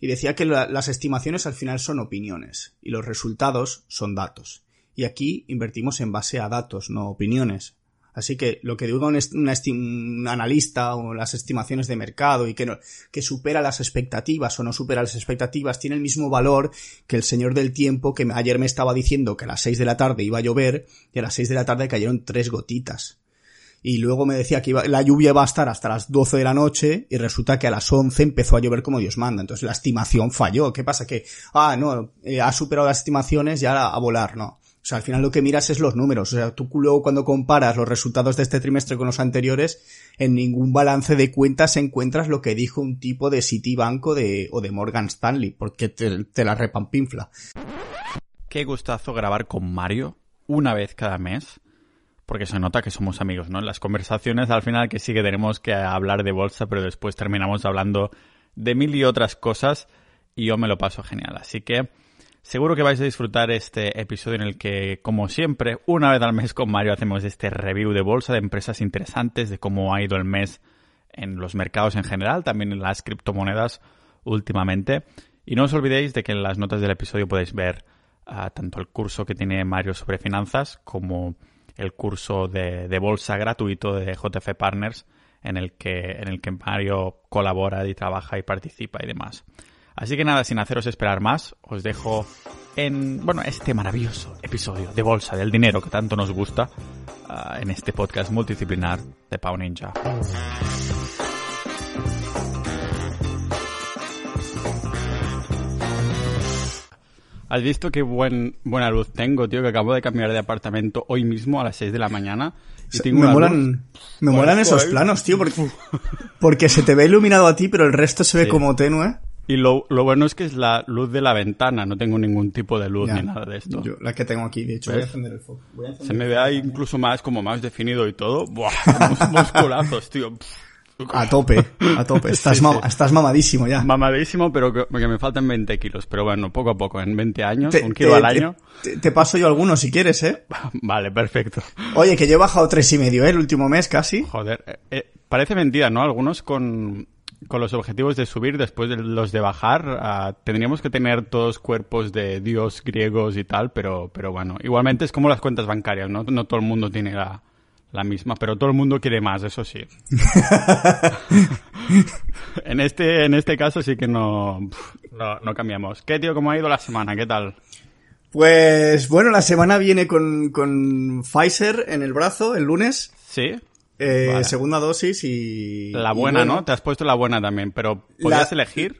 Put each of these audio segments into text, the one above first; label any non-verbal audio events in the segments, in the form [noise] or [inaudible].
y decía que las estimaciones al final son opiniones y los resultados son datos. Y aquí invertimos en base a datos, no opiniones. Así que lo que digo un, un analista o las estimaciones de mercado y que, no, que supera las expectativas o no supera las expectativas tiene el mismo valor que el señor del tiempo que ayer me estaba diciendo que a las 6 de la tarde iba a llover y a las 6 de la tarde cayeron tres gotitas. Y luego me decía que iba, la lluvia va a estar hasta las 12 de la noche y resulta que a las 11 empezó a llover como Dios manda. Entonces la estimación falló. ¿Qué pasa? Que, ah, no, eh, ha superado las estimaciones ya a volar, no. O sea, al final lo que miras es los números. O sea, tú luego cuando comparas los resultados de este trimestre con los anteriores, en ningún balance de cuentas encuentras lo que dijo un tipo de Citibank o de, o de Morgan Stanley, porque te la repampinfla. Qué gustazo grabar con Mario una vez cada mes, porque se nota que somos amigos, ¿no? En las conversaciones al final que sí que tenemos que hablar de bolsa, pero después terminamos hablando de mil y otras cosas y yo me lo paso genial. Así que Seguro que vais a disfrutar este episodio en el que, como siempre, una vez al mes con Mario hacemos este review de bolsa de empresas interesantes, de cómo ha ido el mes en los mercados en general, también en las criptomonedas últimamente. Y no os olvidéis de que en las notas del episodio podéis ver ah, tanto el curso que tiene Mario sobre finanzas como el curso de, de, bolsa gratuito de JF Partners en el que en el que Mario colabora y trabaja y participa y demás. Así que nada, sin haceros esperar más, os dejo en, bueno, este maravilloso episodio de Bolsa del Dinero que tanto nos gusta uh, en este podcast multidisciplinar de Pau Ninja. ¿Has visto qué buen, buena luz tengo, tío? Que acabo de cambiar de apartamento hoy mismo a las 6 de la mañana. Y tengo me molan, me molan esos planos, tío, porque, porque se te ve iluminado a ti, pero el resto se ve como tenue. Y lo, lo, bueno es que es la luz de la ventana, no tengo ningún tipo de luz ni nada de esto. Yo, la que tengo aquí, de hecho, voy a encender el foco. Se me ve ahí incluso más, como más definido y todo. Buah, [laughs] musculazos, tío. A tope, a tope. [laughs] Estás, estás mamadísimo ya. Mamadísimo, pero que, me faltan 20 kilos. Pero bueno, poco a poco, en 20 años, un kilo al año. Te, paso yo algunos si quieres, ¿eh? [laughs] Vale, perfecto. Oye, que yo he bajado tres y medio, ¿eh? El último mes casi. Joder, eh, eh, parece mentira, ¿no? Algunos con con los objetivos de subir después de los de bajar, uh, tendríamos que tener todos cuerpos de dios griegos y tal, pero, pero bueno, igualmente es como las cuentas bancarias, ¿no? No todo el mundo tiene la, la misma, pero todo el mundo quiere más, eso sí. [laughs] en este, en este caso sí que no, no, no, cambiamos. ¿Qué, tío, cómo ha ido la semana? ¿Qué tal? Pues bueno, la semana viene con, con Pfizer en el brazo el lunes. Sí. Eh, segunda dosis y... La buena, ¿no? Te has puesto la buena también, pero ¿podías elegir?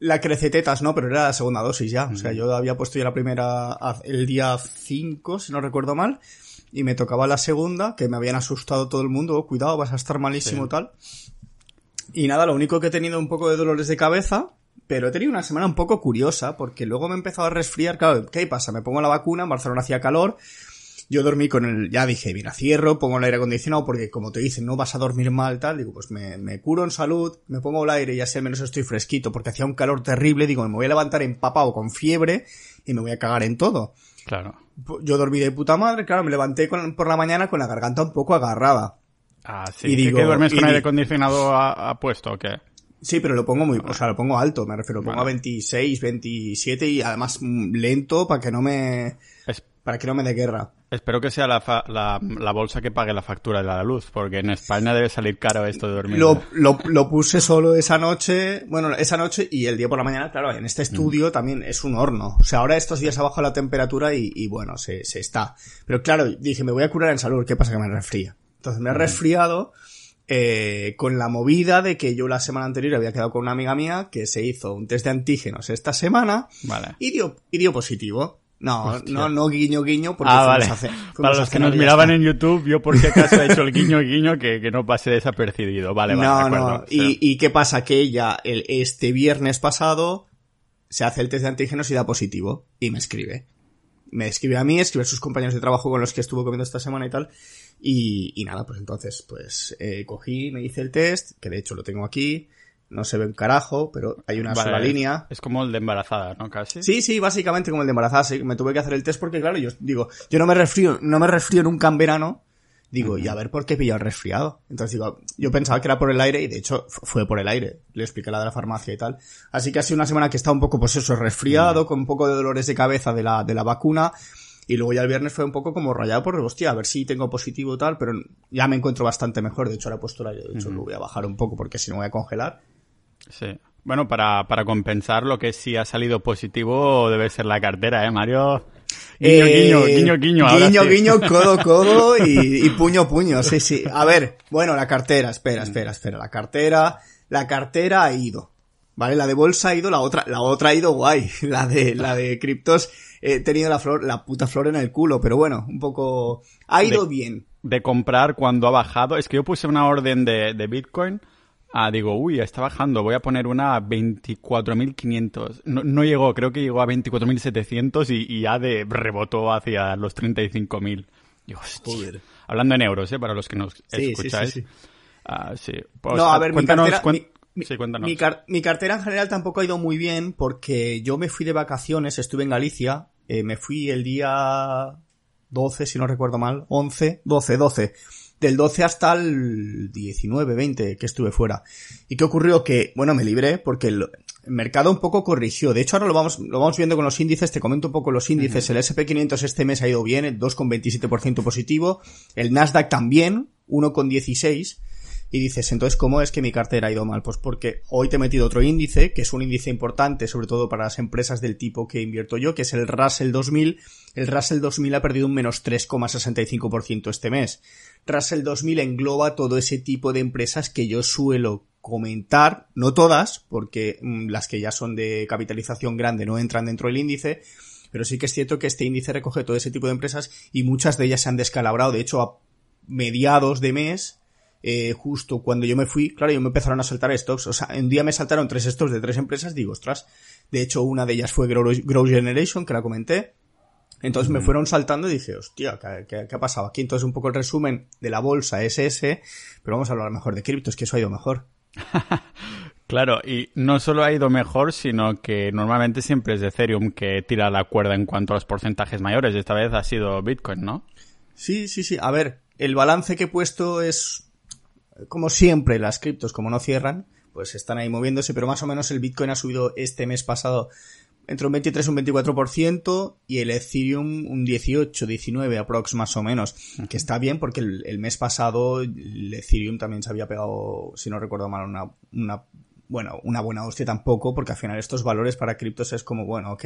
La crecetetas, no, pero era la segunda dosis ya. O sea, yo había puesto ya la primera el día 5, si no recuerdo mal, y me tocaba la segunda, que me habían asustado todo el mundo, oh, cuidado, vas a estar malísimo tal. Y nada, lo único que he tenido un poco de dolores de cabeza, pero he tenido una semana un poco curiosa, porque luego me he empezado a resfriar, claro, ¿qué pasa? Me pongo la vacuna, en Barcelona hacía calor, yo dormí con el, ya dije, mira, cierro, pongo el aire acondicionado porque como te dicen, no vas a dormir mal, tal, digo, pues me, me curo en salud, me pongo el aire y así al menos estoy fresquito porque hacía un calor terrible, digo, me voy a levantar empapado con fiebre y me voy a cagar en todo. Claro. Yo dormí de puta madre, claro, me levanté por la mañana con la garganta un poco agarrada. Ah, sí. Y digo, ¿Que duermes con aire acondicionado a, puesto o qué? Sí, pero lo pongo muy, o sea, lo pongo alto, me refiero, lo pongo a 26, 27 y además mm, lento para que no me, para que no me dé guerra. Espero que sea la, la, bolsa que pague la factura de la luz, porque en España debe salir caro esto de dormir. Lo, lo, puse solo esa noche, bueno, esa noche y el día por la mañana, claro, en este estudio mm. también es un horno. O sea, ahora estos días ha bajado la temperatura y, bueno, se, se, está. Pero claro, dije, me voy a curar en salud, ¿qué pasa? Que me resfría. Entonces me he mm. resfriado eh, con la movida de que yo la semana anterior había quedado con una amiga mía que se hizo un test de antígenos esta semana vale. y, dio, y dio positivo. No, no, no guiño guiño porque ah, vale. Para los que nos miraban en YouTube, yo por si [laughs] acaso he hecho el guiño guiño que, que no pase desapercibido. Vale, vale. No, no. Y, y qué pasa que ella el, este viernes pasado se hace el test de antígenos y da positivo y me escribe. Me escribe a mí, escribe a sus compañeros de trabajo con los que estuvo comiendo esta semana y tal. Y, y nada, pues entonces, pues eh, cogí, me hice el test, que de hecho lo tengo aquí no se ve un carajo, pero hay una sola línea. Es como el de embarazada, ¿no? Casi. Sí, sí, básicamente como el de embarazada. Sí, me tuve que hacer el test porque, claro, yo digo, yo no me resfrío, no me resfrío nunca en verano Digo, y a ver por qué pillado el resfriado. Entonces digo, yo pensaba que era por el aire y de hecho fue por el aire. Le expliqué la de la farmacia y tal. Así que ha sido una semana que está un poco, pues eso, resfriado, con un poco de dolores de cabeza de la, de la vacuna. Y luego ya el viernes fue un poco como rayado por, hostia, a ver si tengo positivo tal, pero ya me encuentro bastante mejor. De hecho, ahora he puesto de hecho, lo voy a bajar un poco porque si no voy a congelar. Sí. Bueno, para, para compensar lo que sí ha salido positivo debe ser la cartera, ¿eh, Mario? Guiño, Eh, guiño, guiño, guiño. ahora Guiño, sí. guiño, codo, codo [laughs] y, y puño, puño. Sí, sí. A ver, bueno, la cartera, espera, espera, espera. La cartera, la cartera ha ido. ¿Vale? La de bolsa ha ido, la otra, la otra ha ido guay. [laughs] La de, la de criptos, he tenido la flor, la puta flor en el culo, pero bueno, un poco, ha ido De- bien. de comprar cuando ha bajado. Es que yo puse una orden de, de Bitcoin. Ah, digo, uy, está bajando. Voy a poner una a 24.500. No, no llegó, creo que llegó a 24.700 y, y ya de rebotó hacia los 35.000. Digo, hostia. Joder. Hablando en euros, ¿eh? Para los que nos Sí, sí, sí, escucháis. sí. Ah, sí. Pues, no, a ver, mi cartera, mi- sí, cuéntanos. mi car- mi cartera en general tampoco ha ido muy bien porque yo me fui de vacaciones, estuve en Galicia, eh, me fui el día 12, si no recuerdo mal, 11, 12, 12. Del 12 hasta el 19, 20 que estuve fuera. ¿Y qué ocurrió? Que, bueno, me libré porque el, mercado un poco corrigió. De hecho, ahora lo vamos, lo vamos viendo con los índices. Te comento un poco los índices. El SP500 este mes ha ido bien, el 2,27% positivo. El Nasdaq también, 1,16%. Y dices, entonces, ¿cómo es que mi cartera ha ido mal? Pues porque hoy te he metido otro índice, que es un índice importante, sobre todo para las empresas del tipo que invierto yo, que es el Russell 2000. El Russell 2000 ha perdido un menos 3,65% este mes. Russell 2000 engloba todo ese tipo de empresas que yo suelo comentar, no todas, porque mm, las que ya son de capitalización grande no entran dentro del índice, pero sí que es cierto que este índice recoge todo ese tipo de empresas y muchas de ellas se han descalabrado. De hecho, a mediados de mes, eh, justo cuando yo me fui, claro, yo me empezaron a saltar stocks. O sea, un día me saltaron tres stocks de tres empresas, digo, ostras. De hecho, una de ellas fue Grow, Generation, que la comenté. Entonces me fueron saltando y dije, hostia, ¿qué, qué, qué ha pasado aquí? Entonces un poco el resumen de la bolsa es ese, pero vamos a hablar mejor de criptos, que eso ha ido mejor. [laughs] Claro, y no solo ha ido mejor, sino que normalmente siempre es Ethereum que tira la cuerda en cuanto a los porcentajes mayores. Esta vez ha sido Bitcoin, ¿no? Sí, sí, sí. A ver, el balance que he puesto es, como siempre, las criptos, como no cierran, pues están ahí moviéndose, pero más o menos el Bitcoin ha subido este mes pasado entre un 23 y un 24% y el Ethereum un 18, 19 aprox más o menos, que está bien porque el, el mes pasado el Ethereum también se había pegado, si no recuerdo mal, una, una bueno, una buena hostia tampoco, porque al final estos valores para criptos es como, bueno, ok.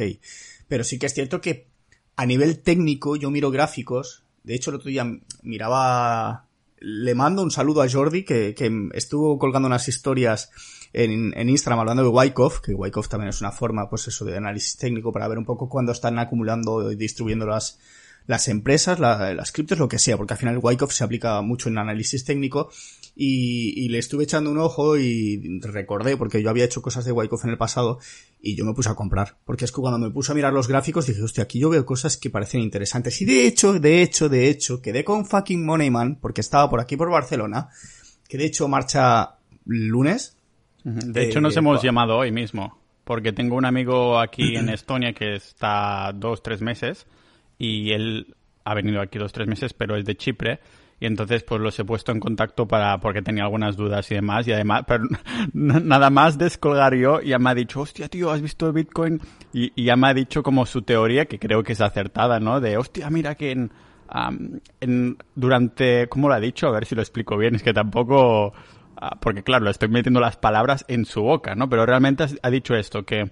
Pero sí que es cierto que a nivel técnico yo miro gráficos. De hecho, el otro día miraba... Le mando un saludo a Jordi, que, que estuvo colgando unas historias en, en Instagram hablando de Wyckoff, que Wyckoff también es una forma, pues eso, de análisis técnico para ver un poco cuándo están acumulando y distribuyendo las, las empresas, la- las criptos, lo que sea, porque al final Wyckoff se aplica mucho en análisis técnico. Y, y le estuve echando un ojo y recordé, porque yo había hecho cosas de Wyckoff en el pasado y yo me puse a comprar, porque es que cuando me puse a mirar los gráficos dije, hostia, aquí yo veo cosas que parecen interesantes y de hecho, de hecho, de hecho, quedé con fucking Moneyman, porque estaba por aquí por Barcelona, que de hecho marcha lunes, De Eh, hecho, nos hemos llamado hoy mismo, porque tengo un amigo aquí en [clears throat] Estonia que está dos, tres meses, y él ha venido aquí dos, tres meses, pero es de Chipre, y entonces pues los he puesto en contacto para porque tenía algunas dudas y demás, y además, [laughs] pero nada más descolgar yo, ya me ha dicho, hostia, tío, ¿has visto Bitcoin? Y, ya me ha dicho como su teoría, que creo que es acertada, ¿no? De, hostia, mira que en... am, en, durante, ¿cómo lo ha dicho? A ver si lo explico bien, es que tampoco, ah, porque claro, le estoy metiendo las palabras en su boca, ¿no? Pero realmente ha dicho esto, que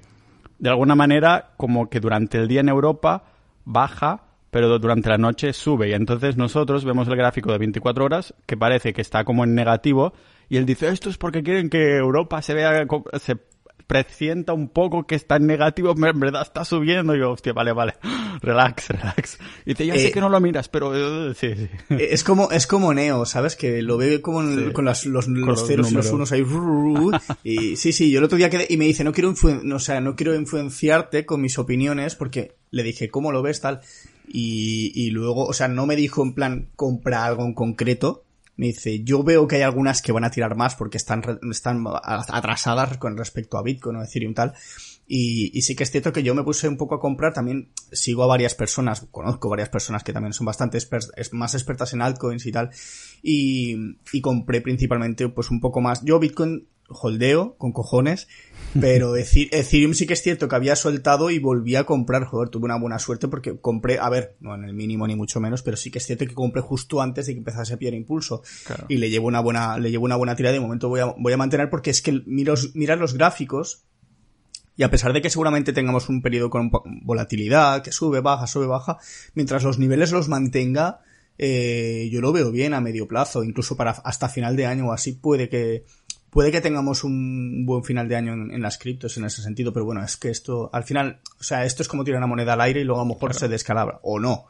de alguna manera como que durante el día en Europa baja, pero durante la noche sube. Y entonces nosotros vemos el gráfico de 24 horas que parece que está como en negativo y él dice, esto es porque quieren que Europa se vea, se presienta un poco que está en negativo, [laughs] en verdad está subiendo. Y yo, hostia, vale, vale, [laughs] relax, [laughs] relax. Y dice, ya sé Eh, que no lo miras, pero eh, sí, sí. Eh, Es como, es como Neo, ¿sabes? Que lo ve como en- Sí. con las- los, los los ceros y los unos ahí. y sí, sí, yo el otro día quedé y me dice, no quiero, influen- o sea, no quiero influenciarte con mis opiniones porque le dije, ¿cómo lo ves tal? Y, y luego, o sea, no me dijo en plan, compra algo en concreto. Me dice, yo veo que hay algunas que van a tirar más porque están, están atrasadas con respecto a Bitcoin o Ethereum tal. Y, sí que es cierto que yo me puse un poco a comprar, también sigo a varias personas, conozco varias personas que también son bastante más expertas en altcoins y tal, y, y compré principalmente pues un poco más. Yo Bitcoin holdeo con cojones, pero [laughs] Ethereum sí que es cierto que había soltado y volví a comprar, joder, tuve una buena suerte porque compré, a ver, no en el mínimo ni mucho menos, pero sí que es cierto que compré justo antes de que empezase a pillar impulso. Y le llevo una buena, le llevo una buena tirada de momento voy a, voy a mantener porque es que mirar los gráficos y a pesar de que seguramente tengamos un periodo con volatilidad, que sube, baja, sube, baja, mientras los niveles los mantenga, eh, yo lo veo bien a medio plazo, incluso para hasta final de año o así puede que, puede que tengamos un buen final de año en, las criptos en ese sentido, pero bueno, es que esto, al final, o sea, esto es como tirar una moneda al aire y luego a lo mejor se descalabra, o no.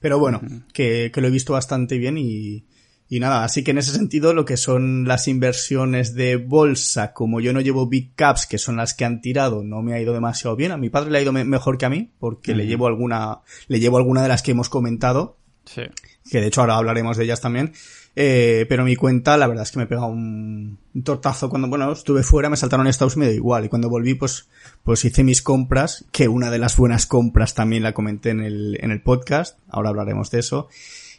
Pero bueno, que, que, lo he visto bastante bien y, y nada, así que en ese sentido lo que son las inversiones de bolsa, como yo no llevo big caps, que son las que han tirado, no me ha ido demasiado bien. A mi padre le ha ido mejor que a mí, porque le llevo alguna, le llevo alguna de las que hemos comentado. Sí. Que de hecho ahora hablaremos de ellas también. Eh, pero mi cuenta, la verdad es que me pega un, un, tortazo cuando, bueno, estuve fuera, me saltaron estados medio igual. Y cuando volví, pues, pues hice mis compras, que una de las buenas compras también la comenté en el, en el podcast. Ahora hablaremos de eso.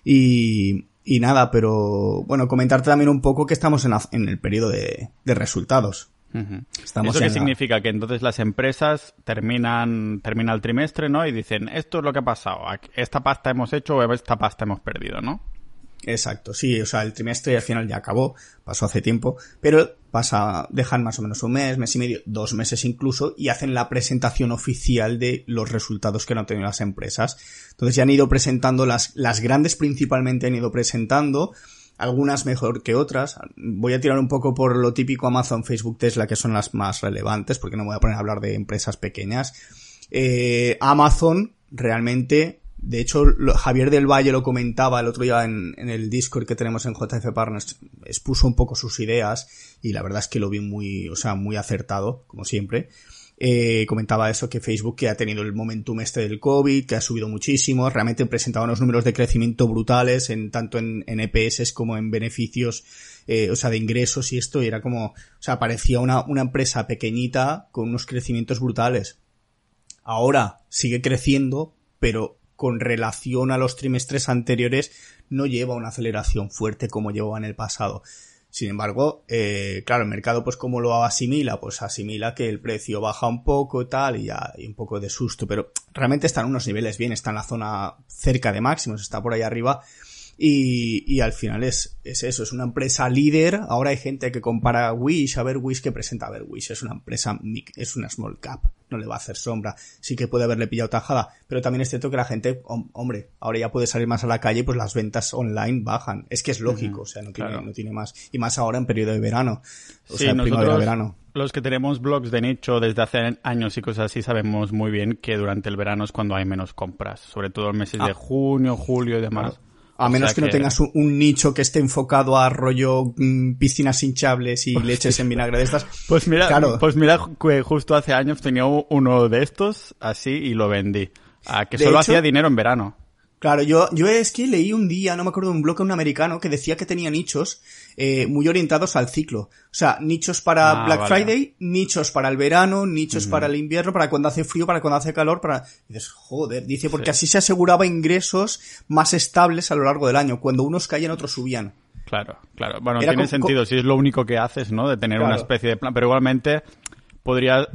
Y, y nada, pero bueno, comentarte también un poco que estamos en, en el periodo de, de resultados. Estamos ¿Eso qué significa? Que entonces las empresas terminan, termina el trimestre, ¿no? Y dicen, esto es lo que ha pasado, esta pasta hemos hecho o esta pasta hemos perdido, ¿no? Exacto, sí, o sea, el trimestre al final ya acabó, pasó hace tiempo, pero pasa, dejan más o menos un mes, mes y medio, dos meses incluso, y hacen la presentación oficial de los resultados que han tenido las empresas. Entonces ya han ido presentando las, las grandes principalmente han ido presentando, algunas mejor que otras. Voy a tirar un poco por lo típico Amazon, Facebook, Tesla, que son las más relevantes, porque no me voy a poner a hablar de empresas pequeñas. Eh, Amazon realmente de hecho, Javier del Valle lo comentaba el otro día en, el Discord que tenemos en JF Partners, expuso un poco sus ideas y la verdad es que lo vi muy, o sea, muy acertado, como siempre. Eh, comentaba eso, que Facebook que ha tenido el momentum este del COVID, que ha subido muchísimo, realmente presentaba unos números de crecimiento brutales, en tanto en, EPS como en beneficios, eh, o sea, de ingresos y esto, y era como, o sea, parecía una, una empresa pequeñita con unos crecimientos brutales. Ahora sigue creciendo, pero con relación a los trimestres anteriores no lleva una aceleración fuerte como llevaba en el pasado. Sin embargo, eh, claro, el mercado pues como lo asimila, pues asimila que el precio baja un poco y tal y ya hay un poco de susto, pero realmente está en unos niveles bien, está en la zona cerca de máximos, está por ahí arriba y, y al final es, es eso, es una empresa líder. Ahora hay gente que compara Wish, a ver Wish que presenta, a ver Wish es una empresa, es una small cap, no le va a hacer sombra. Sí que puede haberle pillado tajada, pero también es cierto que la gente, hombre, ahora ya puede salir más a la calle, pues las ventas online bajan. Es que es lógico, o sea, no tiene, no tiene más. Y más ahora en periodo de verano. O sea, en nosotros, verano. Los que tenemos blogs de nicho desde hace años y cosas así sabemos muy bien que durante el verano es cuando hay menos compras, sobre todo en meses de ah. junio, julio y demás. A menos que, no tengas un, nicho que esté enfocado a rollo mm, piscinas hinchables y [laughs] leches en vinagre de estas. Pues mira, claro. pues mira que justo hace años tenía uno de estos así y lo vendí. A que solo hacía dinero en verano. Claro, yo, yo es que leí un día, no me acuerdo de un blog un americano que decía que tenía nichos eh, muy orientados al ciclo. O sea, nichos para ah, Black Friday, nichos para el verano, nichos para el invierno, para cuando hace frío, para cuando hace calor, para... Y dices, joder, dice, porque así se aseguraba ingresos más estables a lo largo del año. Cuando unos caían, otros subían. Claro, claro. Bueno, tiene sentido, si es lo único que haces, ¿no? De tener una especie de plan, pero igualmente podría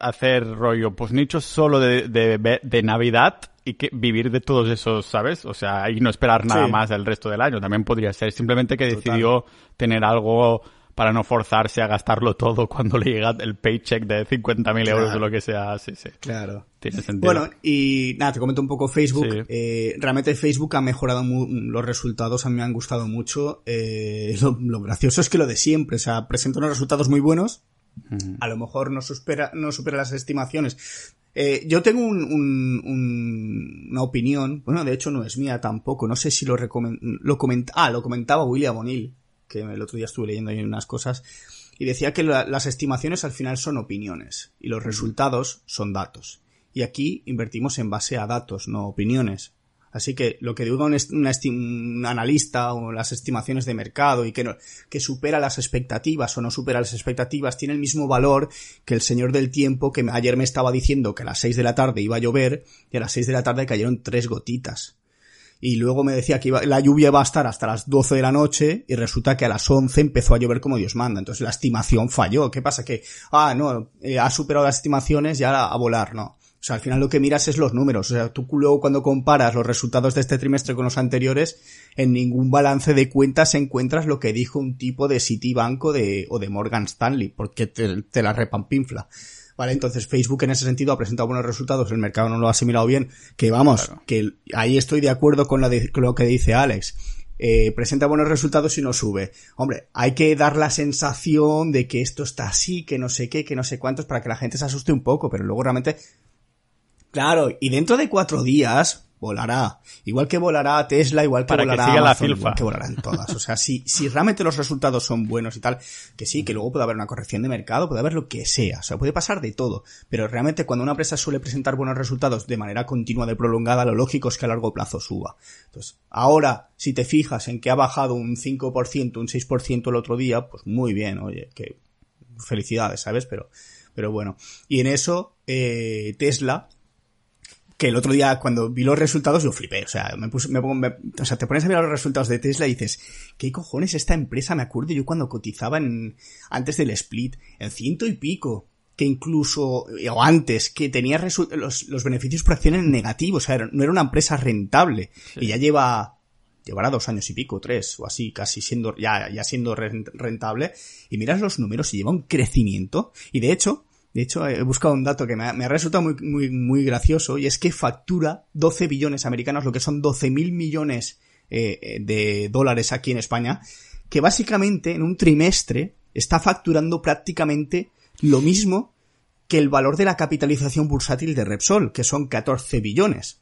hacer rollo, pues nichos solo de, de, de Navidad y que vivir de todos esos, ¿sabes? O sea, y no esperar nada más del resto del año. También podría ser simplemente que decidió tener algo para no forzarse a gastarlo todo [laughs] cuando le llega el paycheck de 50.000 euros o lo que sea. Sí, sí. Claro. Tiene sentido. Bueno, y nada, te comento un poco Facebook. Eh, realmente Facebook ha mejorado los resultados, a mí me han gustado mucho. Eh, lo, lo, gracioso es que lo de siempre, o sea, presenta unos resultados muy buenos, a lo mejor no supera, no supera las estimaciones. Eh, yo tengo un, una opinión, bueno, de hecho no es mía tampoco, no sé si lo, lo comenta, ah, lo comentaba William O'Neill, que el otro día estuve leyendo ahí unas cosas, y decía que las estimaciones al final son opiniones, y los resultados son datos. Y aquí invertimos en base a datos, no opiniones. Así que lo que digo un, un, analista o las estimaciones de mercado y que, no, que supera las expectativas o no supera las expectativas tiene el mismo valor que el señor del tiempo que ayer me estaba diciendo que a las 6 de la tarde iba a llover y a las 6 de la tarde cayeron tres gotitas. Y luego me decía que iba, la lluvia va a estar hasta las 12 de la noche y resulta que a las 11 empezó a llover como Dios manda. Entonces la estimación falló. ¿Qué pasa? Que, ah, no, eh, ha superado las estimaciones y ahora a volar, no. O sea, al final lo que miras es los números. O sea, tú luego cuando comparas los resultados de este trimestre con los anteriores, en ningún balance de cuentas encuentras lo que dijo un tipo de Citibank o de, o de Morgan Stanley, porque te, te la repampinfla. Vale, entonces Facebook en ese sentido ha presentado buenos resultados, el mercado no lo ha asimilado bien, que vamos, que ahí estoy de acuerdo con, lo que dice Alex. Eh, presenta buenos resultados y no sube. Hombre, hay que dar la sensación de que esto está así, que no sé qué, que no sé cuántos, para que la gente se asuste un poco, pero luego realmente Claro, y dentro de cuatro días volará. Igual que volará Tesla, igual que Para volará que siga Amazon, la igual que volarán todas. O sea, si, si realmente los resultados son buenos y tal, que sí, que luego puede haber una corrección de mercado, puede haber lo que sea. O sea, puede pasar de todo. Pero realmente cuando una empresa suele presentar buenos resultados de manera continua, de prolongada, lo lógico es que a largo plazo suba. Entonces, ahora, si te fijas en que ha bajado un 5%, un 6% el otro día, pues muy bien, oye, que felicidades, ¿sabes? Pero, pero bueno. Y en eso, eh, Tesla, que el otro día cuando vi los resultados yo flipé, o sea, me puse, me pongo, me, o sea, te pones a mirar los resultados de Tesla y dices, ¿qué cojones esta empresa? Me acuerdo yo cuando cotizaba en, antes del split, en ciento y pico, que incluso, o antes, que tenía los, los beneficios por acción en negativo, o sea, no era una empresa rentable, y ya lleva, llevará dos años y pico, tres, o así, casi siendo, ya, ya siendo rentable, y miras los números y lleva un crecimiento, y de hecho, de hecho, he buscado un dato que me ha, resultado muy, muy, muy gracioso y es que factura 12 billones americanos, lo que son 12 mil millones eh, de dólares aquí en España, que básicamente en un trimestre está facturando prácticamente lo mismo que el valor de la capitalización bursátil de Repsol, que son 14 billones.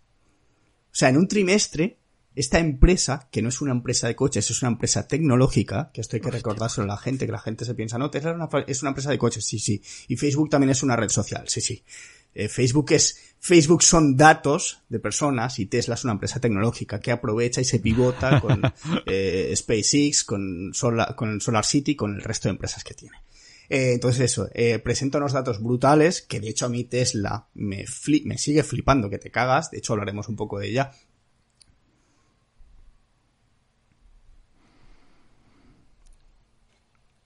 O sea, en un trimestre esta empresa, que no es una empresa de coches, es una empresa tecnológica, que esto hay que recordárselo a la gente, que la gente se piensa, no, Tesla es una, empresa de coches, sí, sí. Y Facebook también es una red social, sí, sí. Eh, Facebook es, Facebook son datos de personas y Tesla es una empresa tecnológica que aprovecha y se pivota con [laughs] eh, SpaceX, con Solar, con Solar City, con el resto de empresas que tiene. Eh, entonces eso, eh, presenta unos datos brutales que de hecho a mí Tesla me, me sigue flipando que te cagas, de hecho hablaremos un poco de ella,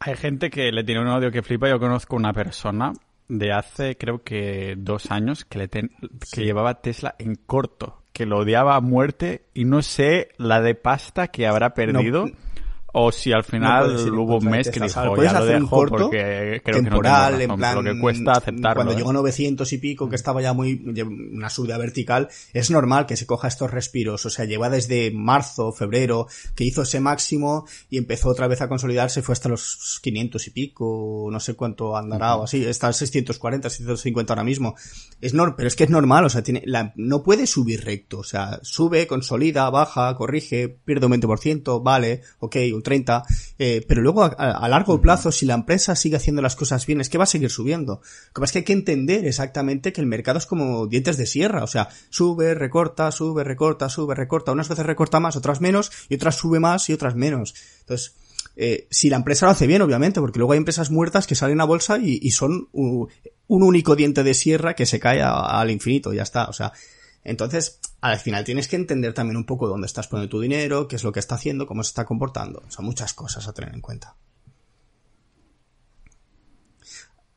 Hay gente que le tiene un odio que flipa. Yo conozco una persona de hace, creo que dos años, que, le que llevaba Tesla en corto, que lo odiaba a muerte y no sé la de pasta que habrá perdido. O si al final hubo un mes que dijo, ya lo dejo porque creo temporal, que no en plan, lo que cuesta aceptarlo. Cuando ¿eh? llegó a 900 y pico, que estaba ya muy, una subida vertical, es normal que se coja estos respiros. O sea, lleva desde marzo, febrero, que hizo ese máximo y empezó otra vez a consolidarse, fue hasta los 500 y pico, no sé cuánto andará o así, está a 640, 650 ahora mismo. Es normal, pero es que es normal, o sea, tiene, la, no puede subir recto, o sea, sube, consolida, baja, corrige, pierde un 20%, vale, ok, 30, eh, pero luego a, largo plazo, si la empresa sigue haciendo las cosas bien, es que va a seguir subiendo. Lo que pasa es que hay que entender exactamente que el mercado es como dientes de sierra, o sea, sube, recorta, sube, recorta, sube, recorta, unas veces recorta más, otras menos, y otras sube más y otras menos. Entonces, eh, si la empresa lo hace bien, obviamente, porque luego hay empresas muertas que salen a bolsa y, son un único diente de sierra que se cae al infinito, ya está, o sea, entonces, al final tienes que entender también un poco dónde estás poniendo tu dinero, qué es lo que está haciendo, cómo se está comportando. Son muchas cosas a tener en cuenta.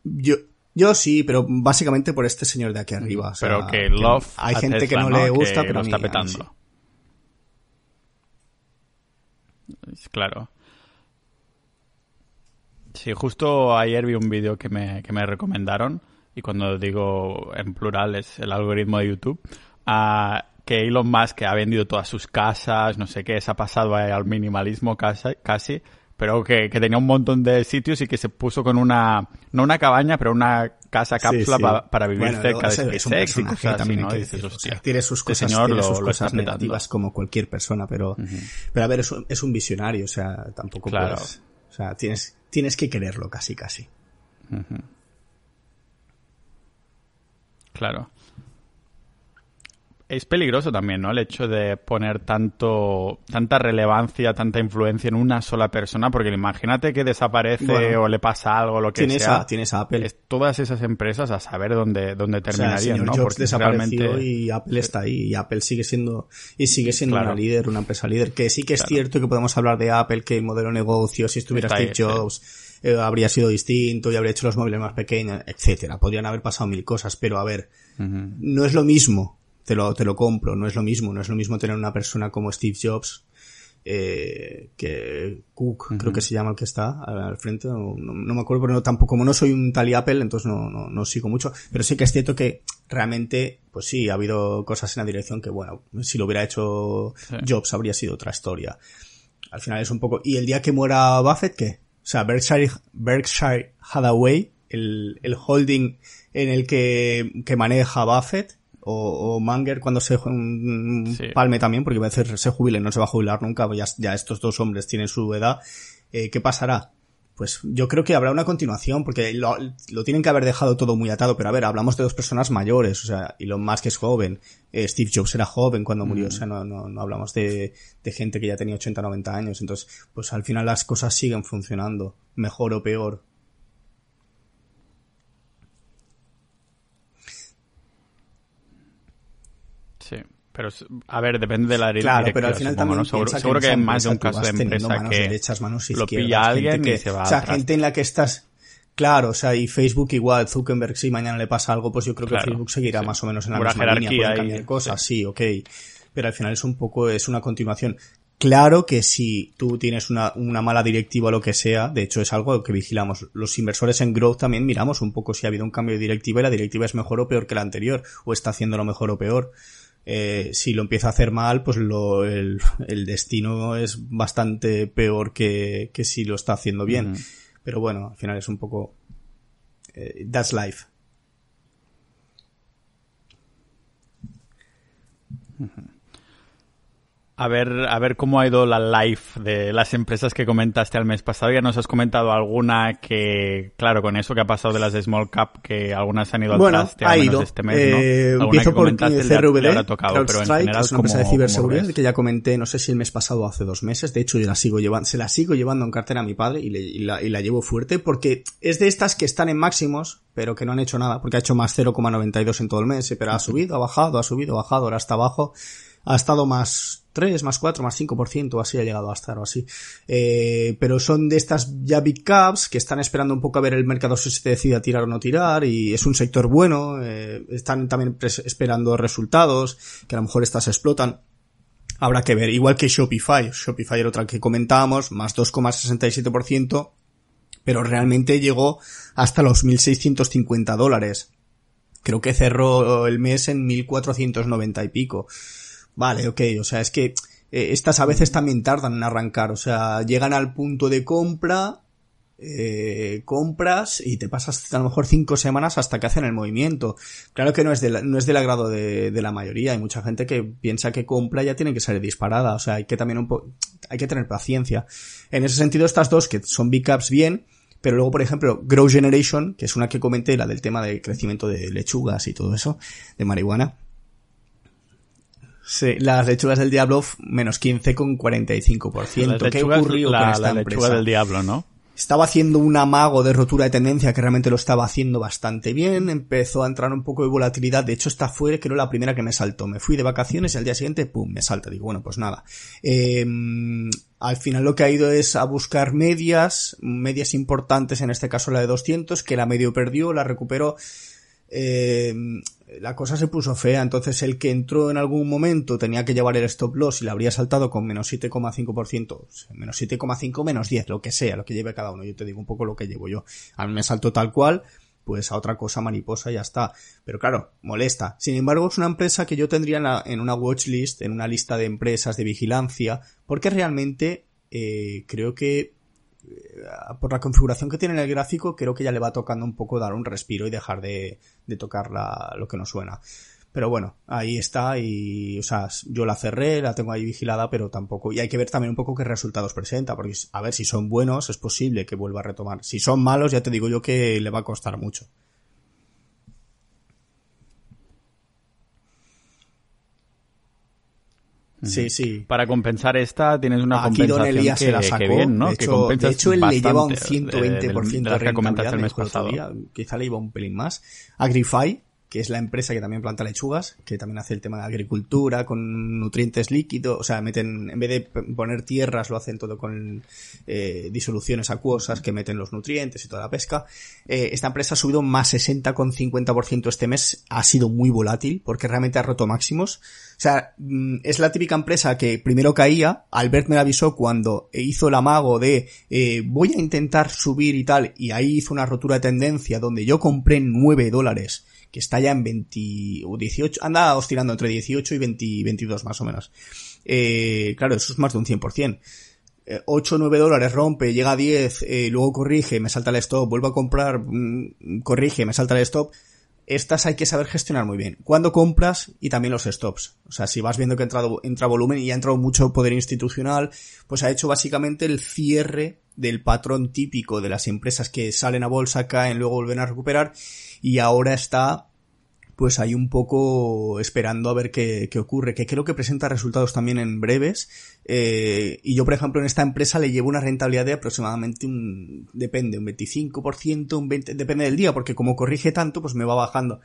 Yo, yo sí, pero básicamente por este señor de aquí arriba. pero que Love. hay gente que no, le gusta, pero. está petando. Claro. Sí, justo ayer vi un vídeo que me, que me recomendaron. Y cuando digo en plural es el algoritmo de YouTube a que Elon Musk ha vendido todas sus casas, no sé qué, se ha pasado al minimalismo casi, casi pero que, tenía un montón de sitios y que se puso con una, no una cabaña, pero una casa cápsula para vivir cerca de SpaceX y cosas también, ¿no? tiene sus este cosas, tiene sus cosas negativas como cualquier persona, pero, pero a ver, es un, es un, visionario, o sea, tampoco claro. puedes, o sea, tienes, tienes que quererlo casi, casi. Claro. Es peligroso también, ¿no? El hecho de poner tanto, tanta relevancia, tanta influencia en una sola persona, porque imagínate que desaparece o le pasa algo, lo que tienes sea. A, tienes a Apple. todas esas empresas a saber dónde, dónde terminarían, o ¿no? porque desapareció y Apple está ahí y Apple sigue siendo y sigue siendo una líder, una empresa líder. Que sí que es cierto que podemos hablar de Apple, que el modelo de negocio, si estuviera Steve Jobs, eh, habría sido distinto y habría hecho los móviles más pequeños, etcétera. Podrían haber pasado mil cosas, pero a ver, no es lo mismo te lo, te lo compro, no es lo mismo, no es lo mismo tener una persona como Steve Jobs, eh, que Cook, creo que se llama el que está al frente, no, me acuerdo, pero tampoco, como no soy un tal y Apple, entonces no, no, no, sigo mucho, pero sí que es cierto que realmente, pues sí, ha habido cosas en la dirección que, bueno, si lo hubiera hecho Jobs habría sido otra historia. Al final es un poco, ¿y el día que muera Buffett qué? O sea, Berkshire, Berkshire Hathaway, el, el holding en el que, que maneja Buffett, o, o Manger cuando se palme también, porque a veces se jubile, no se va a jubilar nunca, ya, ya estos dos hombres tienen su edad, eh, ¿qué pasará? Pues yo creo que habrá una continuación, porque lo, lo, tienen que haber dejado todo muy atado, pero a ver, hablamos de dos personas mayores, o sea, y lo más que es joven. Eh, Steve Jobs era joven cuando murió, o sea, no, no, no hablamos de, de, gente que ya tenía 80, 90 años, entonces, pues al final las cosas siguen funcionando, mejor o peor. Sí. Pero, a ver, depende de la Claro, pero al final también Seguro, que, hay más de un caso de empresa manos que derechas, manos lo pilla alguien y se va O sea, gente en la que estás... Claro, o sea, y Facebook igual, Zuckerberg, si mañana le pasa algo, pues yo creo que Facebook seguirá más o menos en la misma jerarquía línea, pueden cambiar cosas, sí, ok. Pero al final es un poco, es una continuación. Claro que si tú tienes una, una mala directiva o lo que sea, de hecho es algo que vigilamos. Los inversores en Growth también miramos un poco si ha habido un cambio de directiva y la directiva es mejor o peor que la anterior, o está haciéndolo mejor o peor. Eh, si lo empieza a hacer mal, pues lo, el, el destino es bastante peor que, que, si lo está haciendo bien. Pero bueno, al final es un poco... Eh, that's life. A ver, a ver cómo ha ido la life de las empresas que comentaste al mes pasado. Ya nos has comentado alguna que, claro, con eso que ha pasado de las de Small Cap, que algunas han ido al bueno, traste ha ido. este mes, ¿no? Eh, empiezo por CRVD, tocado, pero en general, es una empresa de ciberseguridad que ya comenté, no sé si el mes pasado o hace dos meses. De hecho, yo la sigo llevando, se la sigo llevando en cartera a mi padre y, le, y, la, y la llevo fuerte porque es de estas que están en máximos, pero que no han hecho nada, porque ha hecho más 0,92 en todo el mes, pero ha subido, ha bajado, ha subido, ha bajado, ahora está abajo ha estado más 3, más 4, más 5%, así ha llegado a estar o así. Eh, pero son de estas ya big caps que están esperando un poco a ver el mercado si se decide a tirar o no tirar y es un sector bueno, eh, están también esperando resultados, que a lo mejor estas explotan. Habrá que ver, igual que Shopify, Shopify era otra que comentábamos, más 2,67%, pero realmente llegó hasta los 1.650 dólares. Creo que cerró el mes en 1.490 y pico. Vale, ok, o sea, es que eh, estas a veces también tardan en arrancar, o sea, llegan al punto de compra, eh, compras y te pasas a lo mejor cinco semanas hasta que hacen el movimiento. Claro que no es, de no es del agrado de, de, la mayoría, hay mucha gente que piensa que compra ya tiene que salir disparada, o sea, hay que también un poco, hay que tener paciencia. En ese sentido, estas dos que son big caps bien, pero luego, por ejemplo, Grow Generation, que es una que comenté, la del tema del crecimiento de lechugas y todo eso, de marihuana, Sí, las lechugas del diablo menos 15,45%. ¿Qué ocurrió la, con esta la empresa? lechuga del diablo, ¿no? Estaba haciendo un amago de rotura de tendencia que realmente lo estaba haciendo bastante bien. Empezó a entrar un poco de volatilidad. De hecho, esta fue, creo, la primera que me saltó. Me fui de vacaciones y al día siguiente, pum, me salta. Digo, bueno, pues nada. Eh, al final lo que ha ido es a buscar medias, medias importantes, en este caso la de 200, que la medio perdió, la recuperó. Eh, la cosa se puso fea, entonces el que entró en algún momento tenía que llevar el stop loss y le habría saltado con menos 7,5%, menos 7,5, menos 10, lo que sea, lo que lleve cada uno. Yo te digo un poco lo que llevo yo. A mí me saltó tal cual, pues a otra cosa mariposa ya está. Pero claro, molesta. Sin embargo, es una empresa que yo tendría en, en una watchlist, en una lista de empresas de vigilancia, porque realmente eh, creo que por la configuración que tiene en el gráfico, creo que ya le va tocando un poco dar un respiro y dejar de, de tocar la, lo que nos suena. Pero bueno, ahí está y, o sea, yo la cerré, la tengo ahí vigilada, pero tampoco. Y hay que ver también un poco qué resultados presenta, porque a ver si son buenos, es posible que vuelva a retomar. Si son malos, ya te digo yo que le va a costar mucho. Sí, sí. Para compensar esta tienes una Aquí Don compensación Elías que, se la sacó. que bien, ¿no? De que hecho, de hecho él le lleva un bastante 120% de, de, de, que comentaste el mes pasado. Día. Quizá le iba un pelín más. Agrify, que es la empresa que también planta lechugas, que también hace el tema de agricultura con nutrientes líquidos, o sea, meten, en vez de poner tierras, lo hacen todo con eh, disoluciones acuosas que meten los nutrientes y toda la pesca. Eh, esta empresa ha subido más 60,50% este mes, ha sido muy volátil porque realmente ha roto máximos. O sea, mm, es la típica empresa que primero caía, Albert me la avisó cuando hizo el amago de eh, voy a intentar subir y tal, y ahí hizo una rotura de tendencia donde yo compré 9 dólares que está ya en 20 o 18, anda oscilando entre 18 y 20, 22 más o menos. Eh, claro, eso es más de un 100%. 8 o 9 dólares rompe, llega a 10, eh, luego corrige, me salta el stop, vuelvo a comprar, mmm, corrige, me salta el stop. Estas hay que saber gestionar muy bien. Cuando compras y también los stops. O sea, si vas viendo que ha entrado, entra volumen y ha entrado mucho poder institucional, pues ha hecho básicamente el cierre del patrón típico de las empresas que salen a bolsa, caen, luego vuelven a recuperar y ahora está pues ahí un poco esperando a ver qué, qué, ocurre, que creo que presenta resultados también en breves. Eh, y yo, por ejemplo, en esta empresa le llevo una rentabilidad de aproximadamente un, depende, un 25%, un 20%, depende del día, porque como corrige tanto, pues me va bajando.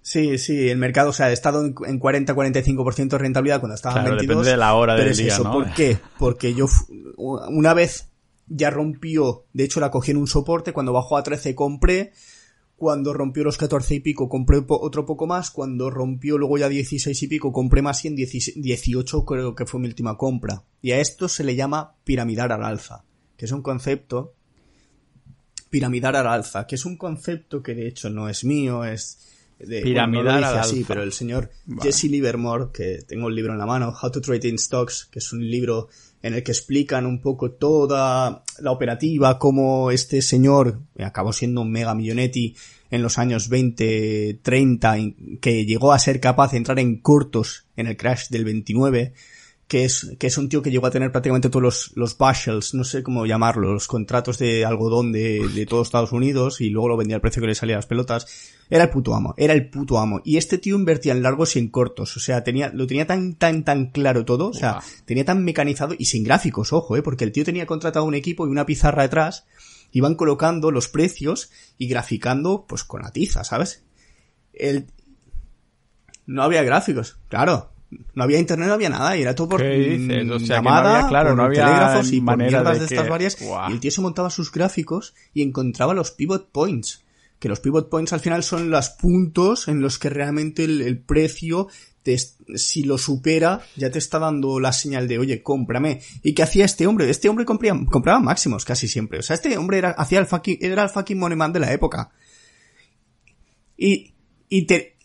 Sí, sí, el mercado, o sea, ha estado en 40-45% de rentabilidad cuando estaba claro, en 22. Depende de la hora pero del es día, eso, ¿no? ¿por qué? Porque yo, una vez ya rompió, de hecho la cogí en un soporte, cuando bajó a 13 compré, cuando rompió los 14 y pico compré otro poco más, cuando rompió luego ya 16 y pico compré más y en 18 creo que fue mi última compra. Y a esto se le llama piramidar al alza, que es un concepto piramidar al alza, que es un concepto que de hecho no es mío, es de, piramidar bueno, no al así, alza. pero el señor Vale. Jesse Livermore, que tengo el libro en la mano, How to Trade in Stocks, que es un libro en el que explican un poco toda la operativa, cómo este señor acabó siendo un mega millonetti en los años 20, 30, que llegó a ser capaz de entrar en cortos en el crash del 29, que es, que es un tío que llegó a tener prácticamente todos los, los bushels, no sé cómo llamarlo, los contratos de algodón de, de todos Estados Unidos y luego lo vendía al precio que le salía a las pelotas. Era el puto amo, era el puto amo. Y este tío invertía en largos y en cortos, o sea, tenía, lo tenía tan, tan, tan claro todo, o sea, Wow. tenía tan mecanizado y sin gráficos, ojo, eh, porque el tío tenía contratado un equipo y una pizarra detrás, iban colocando los precios y graficando, pues con la tiza, ¿sabes? El, no había gráficos, claro. No había internet, no había nada, y era todo por ¿Qué dices? O mm, sea, no llamada, había- claro, por no había telégrafos y por mierdas de de, estas varias. Y el tío se montaba sus gráficos y encontraba los pivot points. Que los pivot points al final son los puntos en los que realmente el, el precio, te, si lo supera, ya te está dando la señal de, oye, cómprame. ¿Y qué hacía este hombre? Este hombre compría, compraba máximos casi siempre. O sea, este hombre era, hacía el fucking, era el fucking money man de la época. Y, y te,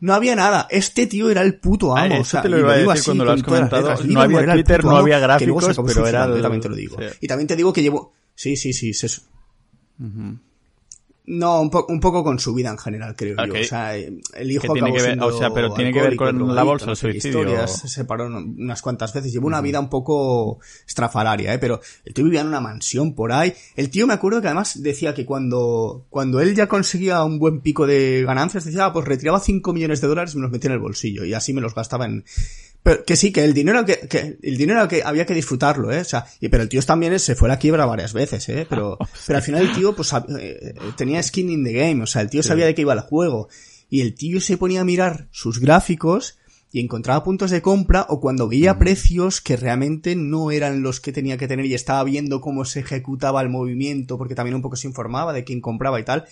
no había nada. Este tío era el puto amo. Eso o sea, te lo iba a decir así cuando lo has comentado. No había era Twitter, no había gráficos, pero era el- yo también te lo digo. sí. Y también te digo que llevo... Sí, sí, sí. se- No, un, po- un poco con su vida en general, creo yo. O sea, el hijo Que tiene que ver- o sea, pero tiene que ver con la bolsa, el suicidio, historias, o- se separó unas cuantas veces. Llevó una vida un poco estrafalaria, ¿eh? Pero el tío vivía en una mansión por ahí. El tío me acuerdo que además decía que cuando, cuando él ya conseguía un buen pico de ganancias, decía, ah, pues retiraba 5 millones de dólares y me los metía en el bolsillo. Y así me los gastaba en... Pero que sí, que el dinero que, que el dinero que había que disfrutarlo, eh, o sea, y pero el tío también se fue a la quiebra varias veces, eh, pero, [laughs] pero al final el tío pues eh, tenía skin in the game, o sea, el tío sabía de qué iba el juego, y el tío se ponía a mirar sus gráficos y encontraba puntos de compra o cuando veía precios que realmente no eran los que tenía que tener y estaba viendo cómo se ejecutaba el movimiento porque también un poco se informaba de quién compraba y tal.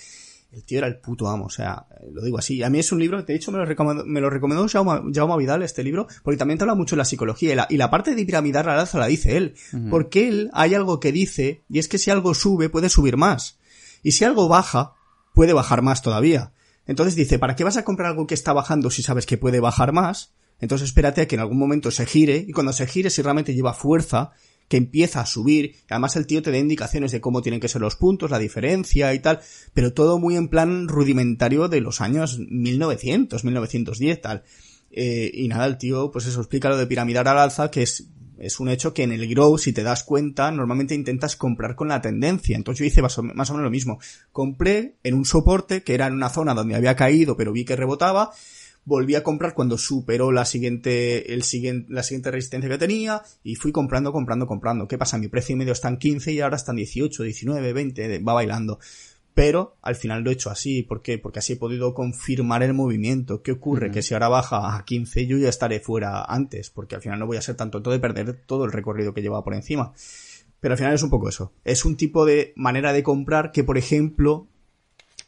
El tío era el puto amo, o sea, lo digo así. A mí es un libro, de hecho me lo recomendó, me lo recomendó Jaume, Vidal este libro, porque también te habla mucho de la psicología y la, y la parte de piramidar al alza la dice él. Porque él hay algo que dice, y es que si algo sube, puede subir más. Y si algo baja, puede bajar más todavía. Entonces dice, ¿para qué vas a comprar algo que está bajando si sabes que puede bajar más? Entonces espérate a que en algún momento se gire, y cuando se gire, si realmente lleva fuerza, que empieza a subir, además el tío te da indicaciones de cómo tienen que ser los puntos, la diferencia y tal, pero todo muy en plan rudimentario de los años 1900, 1910 tal. Eh, y nada, el tío, pues eso, explica lo de piramidar al alza, que es, es un hecho que en el grow, si te das cuenta, normalmente intentas comprar con la tendencia. Entonces yo hice más o, más o menos lo mismo. Compré en un soporte que era en una zona donde había caído, pero vi que rebotaba, volví a comprar cuando superó la siguiente, el siguiente, la siguiente resistencia que tenía y fui comprando, comprando, comprando. ¿Qué pasa? Mi precio medio está en 15 y ahora está en 18, 19, 20, va bailando. Pero al final lo he hecho así. ¿Por qué? Porque así he podido confirmar el movimiento. ¿Qué ocurre? Que si ahora baja a 15 yo ya estaré fuera antes, porque al final no voy a ser tan tonto de perder todo el recorrido que lleva por encima. Pero al final es un poco eso. Es un tipo de manera de comprar que, por ejemplo,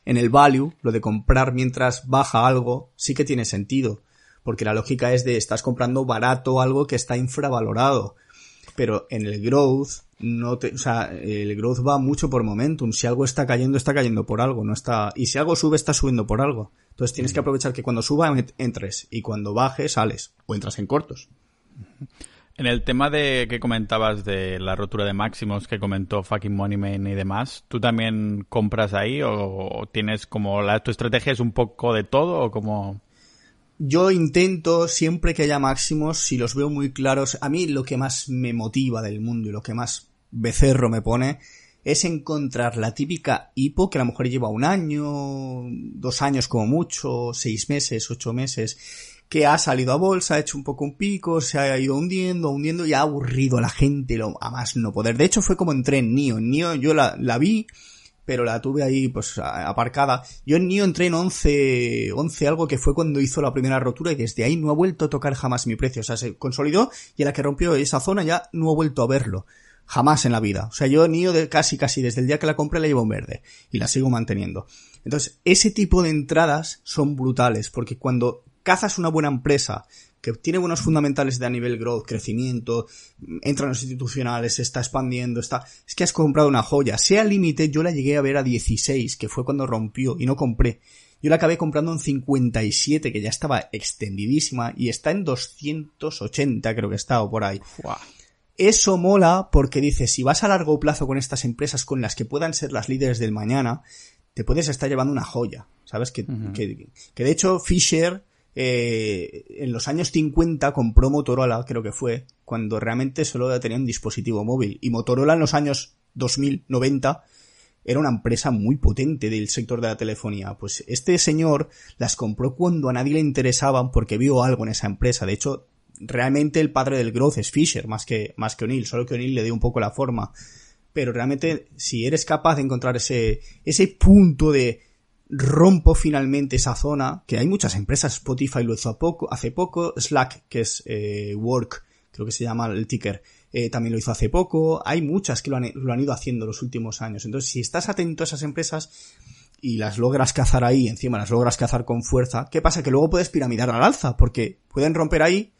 en el value, lo de comprar mientras baja algo, sí que tiene sentido. Porque la lógica es de estás comprando barato algo que está infravalorado. Pero en el growth, no te, o sea, el growth va mucho por momentum. Si algo está cayendo, está cayendo por algo, no está, y si algo sube, está subiendo por algo. Entonces tienes que aprovechar que cuando suba entres y cuando baje sales o entras en cortos. En el tema de que comentabas de la rotura de máximos que comentó Fucking Moneyman y demás, ¿tú también compras ahí o tienes como la tu estrategia es un poco de todo o como yo intento siempre que haya máximos, si los veo muy claros, a mí lo que más me motiva del mundo y lo que más becerro me pone es encontrar la típica hipo que a lo mejor lleva un año, dos años como mucho, seis meses, ocho meses, que ha salido a bolsa, ha hecho un poco un pico, se ha ido hundiendo, hundiendo y ha aburrido a la gente lo, a más no poder. De hecho fue como entré en NIO. En NIO yo la, vi, pero la tuve ahí pues aparcada. Yo en NIO entré en 11, 11 algo que fue cuando hizo la primera rotura y desde ahí no ha vuelto a tocar jamás mi precio. O sea, se consolidó y a la que rompió esa zona ya no ha vuelto a verlo. Jamás en la vida. O sea, yo NIO de casi casi desde el día que la compré la llevo en verde y la sigo manteniendo. Entonces, ese tipo de entradas son brutales porque cuando cazas una buena empresa que tiene buenos fundamentales de a nivel growth, crecimiento, entra en los institucionales, se está expandiendo, está... Es que has comprado una joya. Sea límite, yo la llegué a ver a 16, que fue cuando rompió, y no compré. Yo la acabé comprando en 57, que ya estaba extendidísima, y está en 280, creo que está, o por ahí. Eso mola porque dice, si vas a largo plazo con estas empresas con las que puedan ser las líderes del mañana, te puedes estar llevando una joya. ¿Sabes? Que, que, que de hecho Fisher eh, en los años 50 compró Motorola, creo que fue, cuando realmente solo tenía un dispositivo móvil. Y Motorola en los años 2090 era una empresa muy potente del sector de la telefonía. Pues este señor las compró cuando a nadie le interesaban porque vio algo en esa empresa. De hecho, realmente el padre del growth es Fisher más que, más que O'Neill, solo que O'Neill le dio un poco la forma. Pero realmente, si eres capaz de encontrar ese, ese punto de, rompo finalmente esa zona, que hay muchas empresas, Spotify lo hizo poco, hace poco, Slack, que es eh, Work, creo que se llama el ticker, eh, también lo hizo hace poco, hay muchas que lo han, lo han ido haciendo los últimos años. Entonces, si estás atento a esas empresas y las logras cazar ahí, encima las logras cazar con fuerza, ¿qué pasa? Que luego puedes piramidar al alza, porque pueden romper ahí,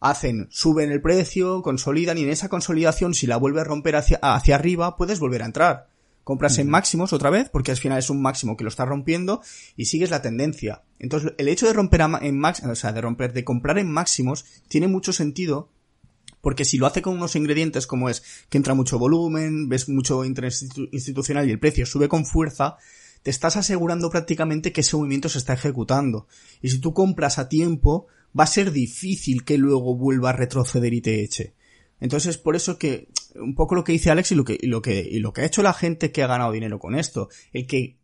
hacen, suben el precio, consolidan y en esa consolidación, si la vuelve a romper hacia, hacia arriba, puedes volver a entrar compras en máximos otra vez, porque al final es un máximo que lo está rompiendo y sigues la tendencia. Entonces, el hecho de romper en máximos, o sea, de romper, de comprar en máximos, tiene mucho sentido, porque si lo hace con unos ingredientes como es que entra mucho volumen, ves mucho interés institucional y el precio sube con fuerza, te estás asegurando prácticamente que ese movimiento se está ejecutando. Y si tú compras a tiempo, va a ser difícil que luego vuelva a retroceder y te eche. Entonces es por eso que un poco lo que dice Alex y lo que, y lo que, y lo que ha hecho la gente que ha ganado dinero con esto. El que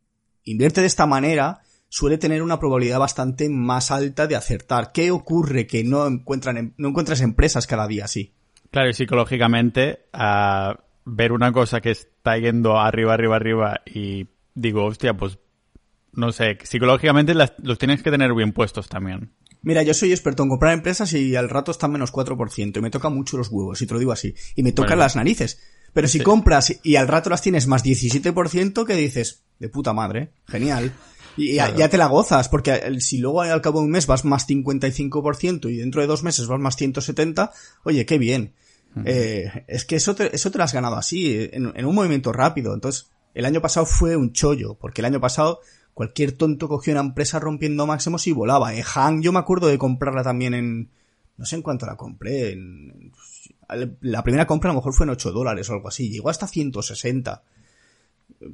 invierte de esta manera suele tener una probabilidad bastante más alta de acertar. ¿Qué ocurre que no encuentran, no encuentras empresas cada día así? Claro, y psicológicamente, a ver una cosa que está yendo arriba, arriba, arriba y digo, hostia, pues no sé, psicológicamente los tienes que tener bien puestos también. Mira, yo soy experto en comprar empresas y al rato están menos 4% y me toca mucho los huevos, y te lo digo así. Y me tocan las narices. Pero si compras y al rato las tienes más 17%, que dices, de puta madre, genial. Y ya, te la gozas, porque si luego al cabo de un mes vas más 55% y dentro de dos meses vas más 170, oye, qué bien. eh, es que eso te, eso te lo has ganado así, en, en un movimiento rápido. Entonces, el año pasado fue un chollo, porque el año pasado Cualquier tonto cogió una empresa rompiendo máximos y volaba. Eh, Han, yo me acuerdo de comprarla también en... No sé en cuánto la compré. En, la primera compra a lo mejor fue en 8 dólares o algo así. Llegó hasta 160.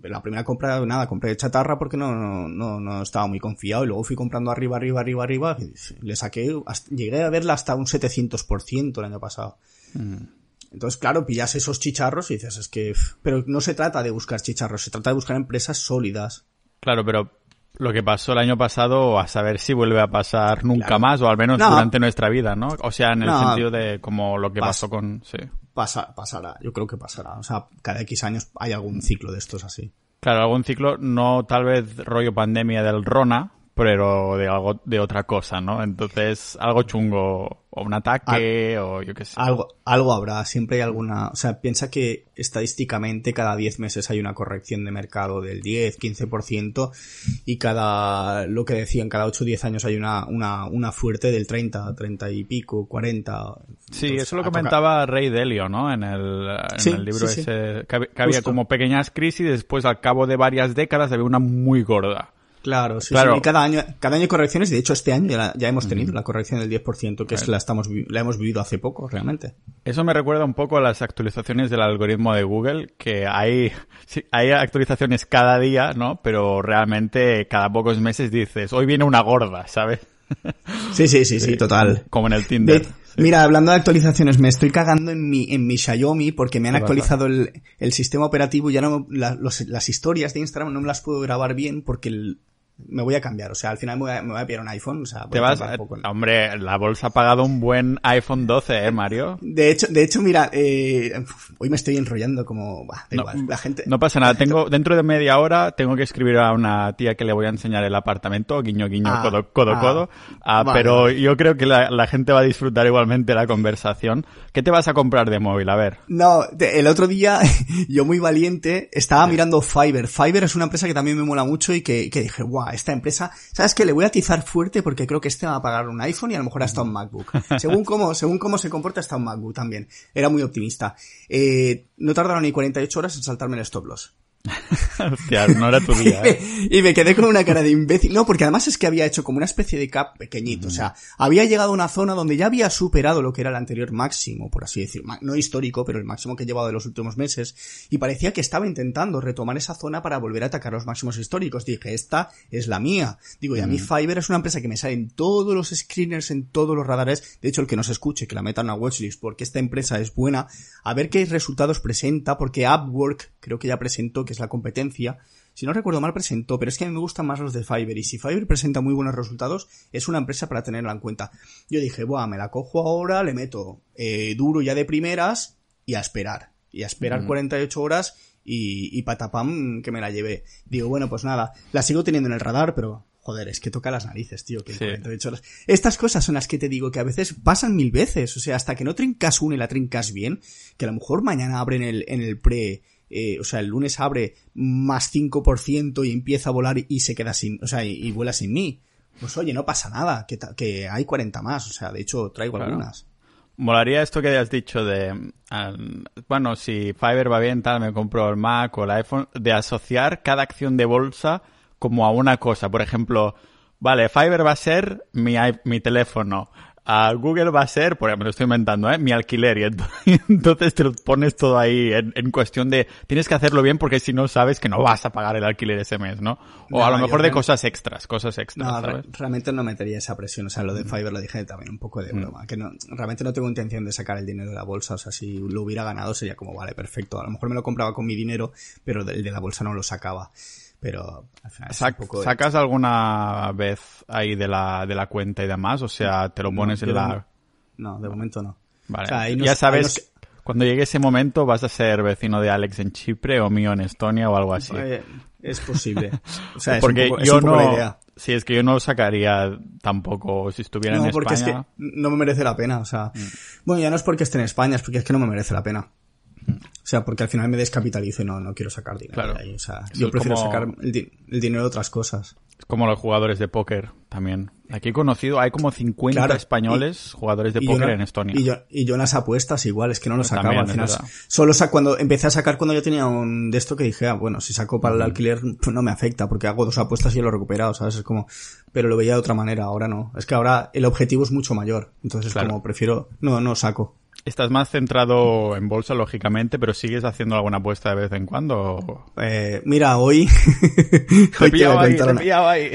La primera compra, nada, compré chatarra porque no, no, no, estaba muy confiado. Y luego fui comprando arriba, arriba, arriba, arriba. le saqué, llegué a verla hasta un 700% el año pasado. Mm. Entonces, claro, pillas esos chicharros y dices, es que... Pero no se trata de buscar chicharros, se trata de buscar empresas sólidas Claro, pero lo que pasó el año pasado, a saber si vuelve a pasar nunca más, o al menos durante nuestra vida, ¿no? O sea, en el sentido de como lo que pasó con... Sí. Pasa, pasará, yo creo que pasará. O sea, cada X años hay algún ciclo de estos así. Claro, algún ciclo, no tal vez rollo pandemia del Rona, pero de algo de otra cosa, ¿no? Entonces, algo chungo o un ataque o yo qué sé. Algo algo habrá, siempre hay alguna, o sea, piensa que estadísticamente cada 10 meses hay una corrección de mercado del 10, 15% y cada lo que decían, cada 8 o 10 años hay una una una fuerte del 30, 30 y pico, 40. sí, eso lo comentaba Rey Delio, ¿no? En el, en el libro ese que, había como pequeñas crisis y después al cabo de varias décadas había una muy gorda. Claro, sí, claro. cada año, cada año hay correcciones. De hecho, este año ya, hemos tenido la corrección del 10%, que es la estamos, la hemos vivido hace poco, realmente. Eso me recuerda un poco a las actualizaciones del algoritmo de Google, que hay, [laughs] hay actualizaciones cada día, ¿no? Pero realmente cada pocos meses dices, hoy viene una gorda, ¿sabes? [laughs] Sí, sí, sí, sí, total. Como en el Tinder. Mira, hablando de actualizaciones, me estoy cagando en mi, en mi Xiaomi porque me han actualizado el, el, sistema operativo y ya no, las historias de Instagram no me las puedo grabar bien porque el, me voy a cambiar. O sea, al final me voy a, me voy a pillar un iPhone. O sea, te vas, hombre, la bolsa ha pagado un buen iPhone 12, ¿eh, Mario? De hecho, de hecho, mira, eh, hoy me estoy enrollando como, bah, da igual, la gente. No pasa nada. Tengo, dentro de media hora tengo que escribir a una tía que le voy a enseñar el apartamento, guiño, guiño, ah, codo, codo, ah, codo. Ah, pero yo creo que la, la, gente va a disfrutar igualmente la conversación. ¿Qué te vas a comprar de móvil? A ver. No, el otro día, [laughs] yo muy valiente, estaba mirando Fiverr. Fiverr es una empresa que también me mola mucho y que, que dije, guau, esta empresa, ¿sabes qué? Le voy a atizar fuerte porque creo que este va a pagar un iPhone y a lo mejor hasta un MacBook. [laughs] Según cómo, según cómo se comporta hasta un MacBook también. Era muy optimista. Eh, no tardaron ni 48 horas en saltarme el stop loss. [laughs] Hostia, no era tu día. [laughs] ¿eh? y, me, quedé con una cara de imbécil. No, porque además es que había hecho como una especie de cap pequeñito. O sea, había llegado a una zona donde ya había superado lo que era el anterior máximo, por así decir. No histórico, pero el máximo que he llevado de los últimos meses. Y parecía que estaba intentando retomar esa zona para volver a atacar los máximos históricos. Dije, esta es la mía. Digo, y a mí Fiverr es una empresa que me sale en todos los screeners, en todos los radares. De hecho, el que nos escuche, que la meta en una watchlist, porque esta empresa es buena, a ver qué resultados presenta, porque Upwork creo que ya presentó que es la competencia. Si no recuerdo mal, presentó, pero es que a mí me gustan más los de Fiverr. Y si Fiverr presenta muy buenos resultados, es una empresa para tenerla en cuenta. Yo dije, buah, me la cojo ahora, le meto eh, duro ya de primeras y a esperar. Y a esperar 48 horas y, y patapam que me la llevé. Digo, bueno, pues nada, la sigo teniendo en el radar, pero joder, es que toca las narices, tío, que 48 horas. Estas cosas son las que te digo que a veces pasan mil veces, o sea, hasta que no trincas una y la trincas bien, que a lo mejor mañana abren el, en el pre eh, o sea, el lunes abre más 5% y empieza a volar y se queda sin, o sea, y, vuela sin mí. Pues oye, no pasa nada, que, que hay 40 más, o sea, de hecho traigo algunas. Molaría esto que hayas dicho de, bueno, si Fiverr va bien, tal, me compro el Mac o el iPhone, de asociar cada acción de bolsa como a una cosa. Por ejemplo, vale, Fiverr va a ser mi, mi teléfono, a Google va a ser, por ejemplo, lo estoy inventando, ¿eh? mi alquiler. Y [laughs] entonces te lo pones todo ahí en, cuestión de tienes que hacerlo bien porque si no sabes que no vas a pagar el alquiler ese mes, ¿no? O a lo mejor de cosas extras, cosas extras. No, realmente no metería esa presión. O sea, lo de Fiverr lo dije también un poco de mm. broma. Que no, realmente no tengo intención de sacar el dinero de la bolsa. O sea, si lo hubiera ganado sería como, vale, perfecto. A lo mejor me lo compraba con mi dinero, pero el de la bolsa no lo sacaba pero al final ¿Sacas alguna vez ahí de la, de la cuenta y demás? O sea, te lo pones en la... No, de momento no. Vale. ya sabes, cuando llegue ese momento vas a ser vecino de Alex en Chipre o mío en Estonia o algo así. Eh, es posible. O sea, Porque yo no... Sí, es que yo no sacaría tampoco si estuviera en España. No, porque es que no me merece la pena. O sea, mm. bueno, ya no es porque esté en España, es porque es que no me merece la pena. O sea, porque al final me descapitalizo y no, no quiero sacar dinero de ahí. O sea, yo prefiero sacar el, dinero de otras cosas. Es como los jugadores de póker también. Aquí he conocido, hay como 50 españoles jugadores de póker en Estonia. Y yo, y yo en las apuestas igual, es que no lo sacaba al final. Solo cuando empecé a sacar cuando yo tenía un de esto que dije, ah, bueno, si saco para el alquiler pues no me afecta porque hago dos apuestas y lo he recuperado, ¿sabes? Es como, pero lo veía de otra manera, ahora no. Es que ahora el objetivo es mucho mayor. Entonces como prefiero, no, no saco. Estás más centrado en bolsa, lógicamente, pero sigues haciendo alguna apuesta de vez en cuando. Eh, mira, hoy. [laughs] hoy, te ahí,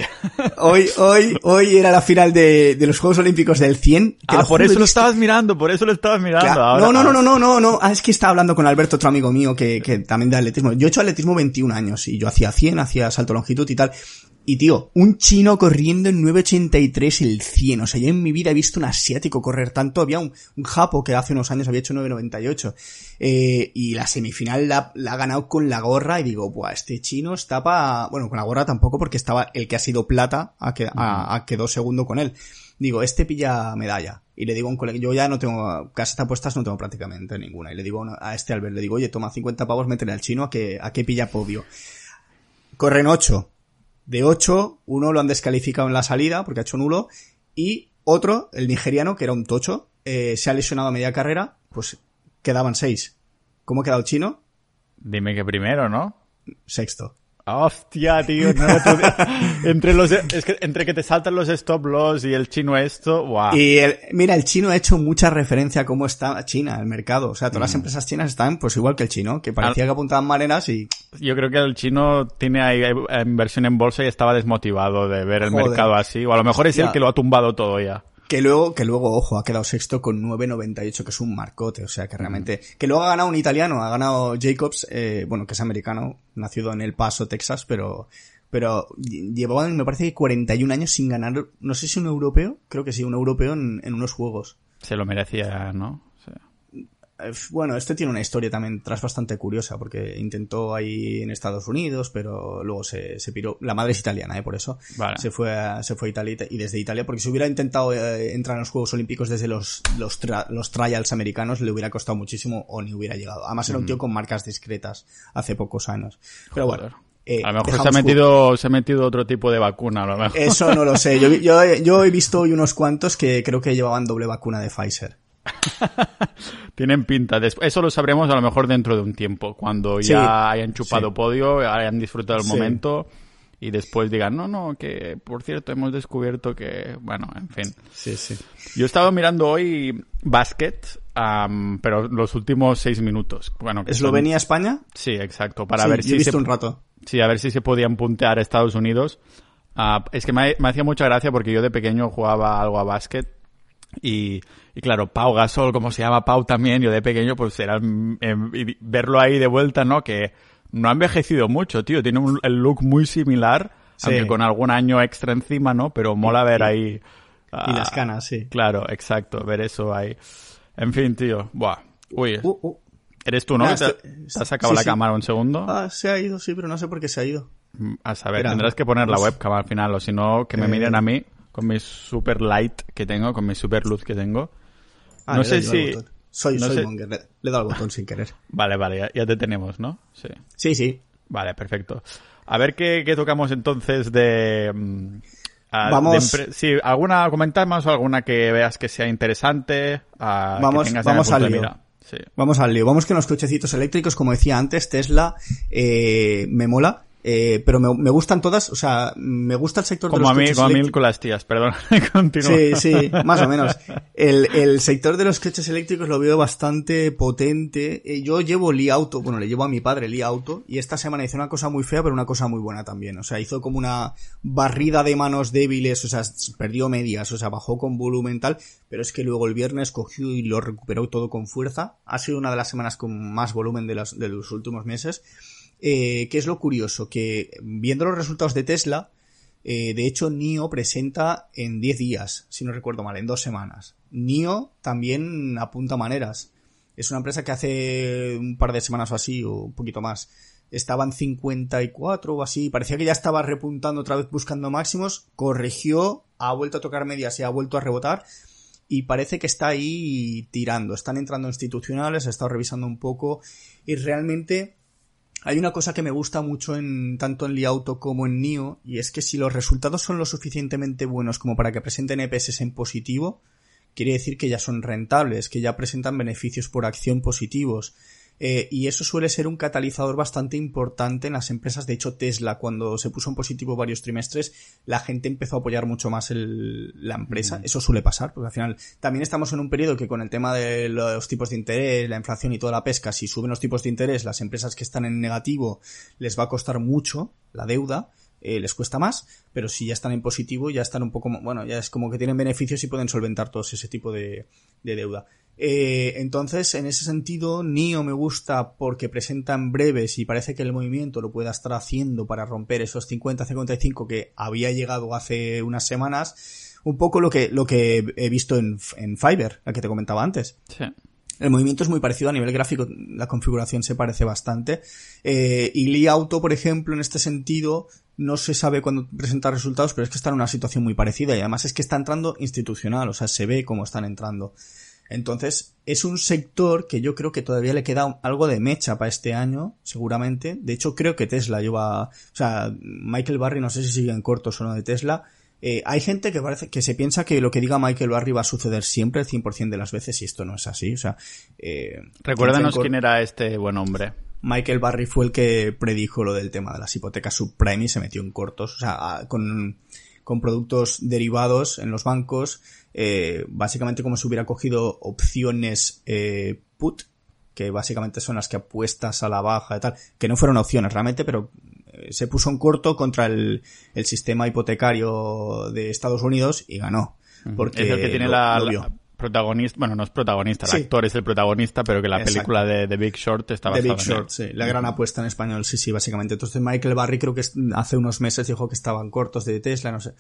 hoy, hoy, hoy era la final de, de los Juegos Olímpicos del 100. ah, por eso lo estabas mirando, por eso lo estabas mirando. Ahora, no, no, no, no, no, no, no. Ah, es que estaba hablando con Alberto, otro amigo mío que, que también de atletismo. Yo he hecho atletismo 21 años y yo hacía 100, hacía salto longitud y tal Y tío, un chino corriendo en 9.83 el 100. O sea, yo en mi vida he visto un asiático correr tanto. Había un, un japo que hace unos años había hecho 9.98. Eh, y la semifinal la, la, ha ganado con la gorra y digo, buah, este chino está pa... Bueno, con la gorra tampoco porque estaba el que ha sido plata, a que, a, a quedó segundo con él. Digo, este pilla medalla. Y le digo a un colega, yo ya no tengo, casas de apuestas no tengo prácticamente ninguna. Y le digo a este Albert, le digo, oye, toma 50 pavos, métele al chino a que, a que pilla podio. Corren 8 de 8, uno lo han descalificado en la salida porque ha hecho nulo y otro, el nigeriano, que era un tocho, eh, se ha lesionado a media carrera, pues quedaban 6. ¿Cómo ha quedado el chino? Dime que primero, ¿no? Sexto. Hostia, tío. No, [laughs] entre los, es que entre que te saltan los stop loss y el chino esto, wow. Y el, mira, el chino ha hecho mucha referencia a cómo está China, el mercado. O sea, todas mm. las empresas chinas están pues igual que el chino, que parecía Al... que apuntaban maneras y... Yo creo que el chino tiene ahí inversión en bolsa y estaba desmotivado de ver el Joder. mercado así. O a lo mejor es ya. el que lo ha tumbado todo ya. Que luego, que luego, ojo, ha quedado sexto con 9.98, que es un marcote. O sea, que realmente... Que luego ha ganado un italiano, ha ganado Jacobs, eh, bueno, que es americano, nacido en El Paso, Texas, pero... Pero llevaban, me parece, 41 años sin ganar, no sé si un europeo, creo que sí, un europeo en, en unos juegos. Se lo merecía, ¿no? Bueno, este tiene una historia también tras bastante curiosa, porque intentó ahí en Estados Unidos, pero luego se, se piró. La madre es italiana, ¿eh? Por eso. Vale. Se fue a, se fue a Italia y desde Italia, porque si hubiera intentado eh, entrar en los Juegos Olímpicos desde los, los, tra los trials americanos, le hubiera costado muchísimo o ni hubiera llegado. Además era un tío con marcas discretas hace pocos años. Pero bueno. Eh, a lo mejor se ha, metido, se ha metido otro tipo de vacuna, a lo mejor. Eso no lo sé. Yo, [laughs] yo, yo he visto hoy unos cuantos que creo que llevaban doble vacuna de Pfizer. [laughs] Tienen pinta. Eso lo sabremos a lo mejor dentro de un tiempo, cuando ya hayan chupado sí. podio, hayan disfrutado el sí. momento y después digan, no, no, que por cierto hemos descubierto que, bueno, en fin. Sí, sí. Yo he estado mirando hoy básquet, um, pero los últimos seis minutos. Bueno, ¿Eslovenia, son... España? Sí, exacto, para ver si he visto se... un rato. Sí, a ver si se podían puntear a Estados Unidos. Uh, es que me, me hacía mucha gracia porque yo de pequeño jugaba algo a básquet y, y, claro, Pau Gasol, como se llama Pau también, yo de pequeño, pues era eh, verlo ahí de vuelta, ¿no? Que no ha envejecido mucho, tío. Tiene un, el look muy similar, sí. aunque con algún año extra encima, ¿no? Pero mola ver ahí. Uh, y las canas, sí. Claro, exacto, ver eso ahí. En fin, tío. Buah. Uy. Uh, uh. Eres tú, ¿no? Ah, ¿Te, ¿Te, has sacado sí, la cámara un segundo? Ah, se ha ido, sí, pero no sé por qué se ha ido. Mm, a saber, tendrás que poner la pues webcam al final, o si no, que me eh... miren a mí con mi super light que tengo, con mi super luz que tengo. Ah, no sé si... Soy, no soy sé... Monger, le, le, he dado al botón sin querer. [laughs] Vale, vale, ya, ya, te tenemos, ¿no? Sí. Sí, sí. Vale, perfecto. A ver qué, qué tocamos entonces de... Mm, a, vamos. De, sí, alguna comentar más o alguna que veas que sea interesante. A, vamos, que vamos al lío. Sí. Vamos al lío. Vamos que los cochecitos eléctricos, como decía antes, Tesla eh, me mola. Eh, pero me, me, gustan todas, o sea, me gusta el sector como de los a mí, coches Como a mí con las tías, perdón, [laughs] continúa. Sí, sí, más o menos. El, el sector de los coches eléctricos lo veo bastante potente. Eh, yo llevo Li Auto, bueno, le llevo a mi padre Li Auto, y esta semana hizo una cosa muy fea, pero una cosa muy buena también. O sea, hizo como una barrida de manos débiles, o sea, perdió medias, o sea, bajó con volumen tal, pero es que luego el viernes cogió y lo recuperó todo con fuerza. Ha sido una de las semanas con más volumen de los, de los últimos meses. Eh, ¿Qué es lo curioso? Que viendo los resultados de Tesla, eh, de hecho NIO presenta en 10 días, si no recuerdo mal, en dos semanas. NIO también apunta maneras. Es una empresa que hace un par de semanas o así, o un poquito más, estaba en 54 o así, parecía que ya estaba repuntando otra vez buscando máximos, corrigió, ha vuelto a tocar medias y ha vuelto a rebotar, y parece que está ahí tirando. Están entrando institucionales, he estado revisando un poco, y realmente hay una cosa que me gusta mucho en tanto en Liauto como en NIO y es que si los resultados son lo suficientemente buenos como para que presenten EPS en positivo, quiere decir que ya son rentables, que ya presentan beneficios por acción positivos. Eh, y eso suele ser un catalizador bastante importante en las empresas. De hecho, Tesla, cuando se puso en positivo varios trimestres, la gente empezó a apoyar mucho más el, la empresa. Mm. Eso suele pasar, porque al final también estamos en un periodo que con el tema de los tipos de interés, la inflación y toda la pesca, si suben los tipos de interés, las empresas que están en negativo les va a costar mucho la deuda. Eh, les cuesta más, pero si ya están en positivo, ya están un poco, bueno, ya es como que tienen beneficios y pueden solventar todo ese tipo de, de deuda. Eh, entonces, en ese sentido, NIO me gusta porque presenta en breves y parece que el movimiento lo pueda estar haciendo para romper esos 50-55 que había llegado hace unas semanas. Un poco lo que, lo que he visto en, en Fiverr, la que te comentaba antes. Sí. El movimiento es muy parecido a nivel gráfico, la configuración se parece bastante. Eh, y Li Auto, por ejemplo, en este sentido, no se sabe cuándo presentar resultados, pero es que está en una situación muy parecida y además es que está entrando institucional, o sea, se ve cómo están entrando. Entonces, es un sector que yo creo que todavía le queda algo de mecha para este año, seguramente. De hecho, creo que Tesla lleva, o sea, Michael Barry, no sé si siguen cortos o no de Tesla, eh, hay gente que parece que se piensa que lo que diga Michael Barry va a suceder siempre el 100% de las veces y esto no es así. O sea, eh, Recuérdanos quién era este buen hombre. Michael Barry fue el que predijo lo del tema de las hipotecas subprime y se metió en cortos, o sea, con, con productos derivados en los bancos, eh, básicamente como si hubiera cogido opciones eh, put, que básicamente son las que apuestas a la baja y tal, que no fueron opciones realmente, pero se puso en corto contra el, el sistema hipotecario de Estados Unidos y ganó. Porque es el que tiene lo- la, lo vio. la protagonista, bueno, no es protagonista, el Sí. actor es el protagonista, pero que la Exacto. película de The Big Short está The basada Big en él. Short, sí. La gran apuesta en español, sí, sí, básicamente. Entonces Michael Barry creo que hace unos meses dijo que estaban cortos de Tesla, no sé.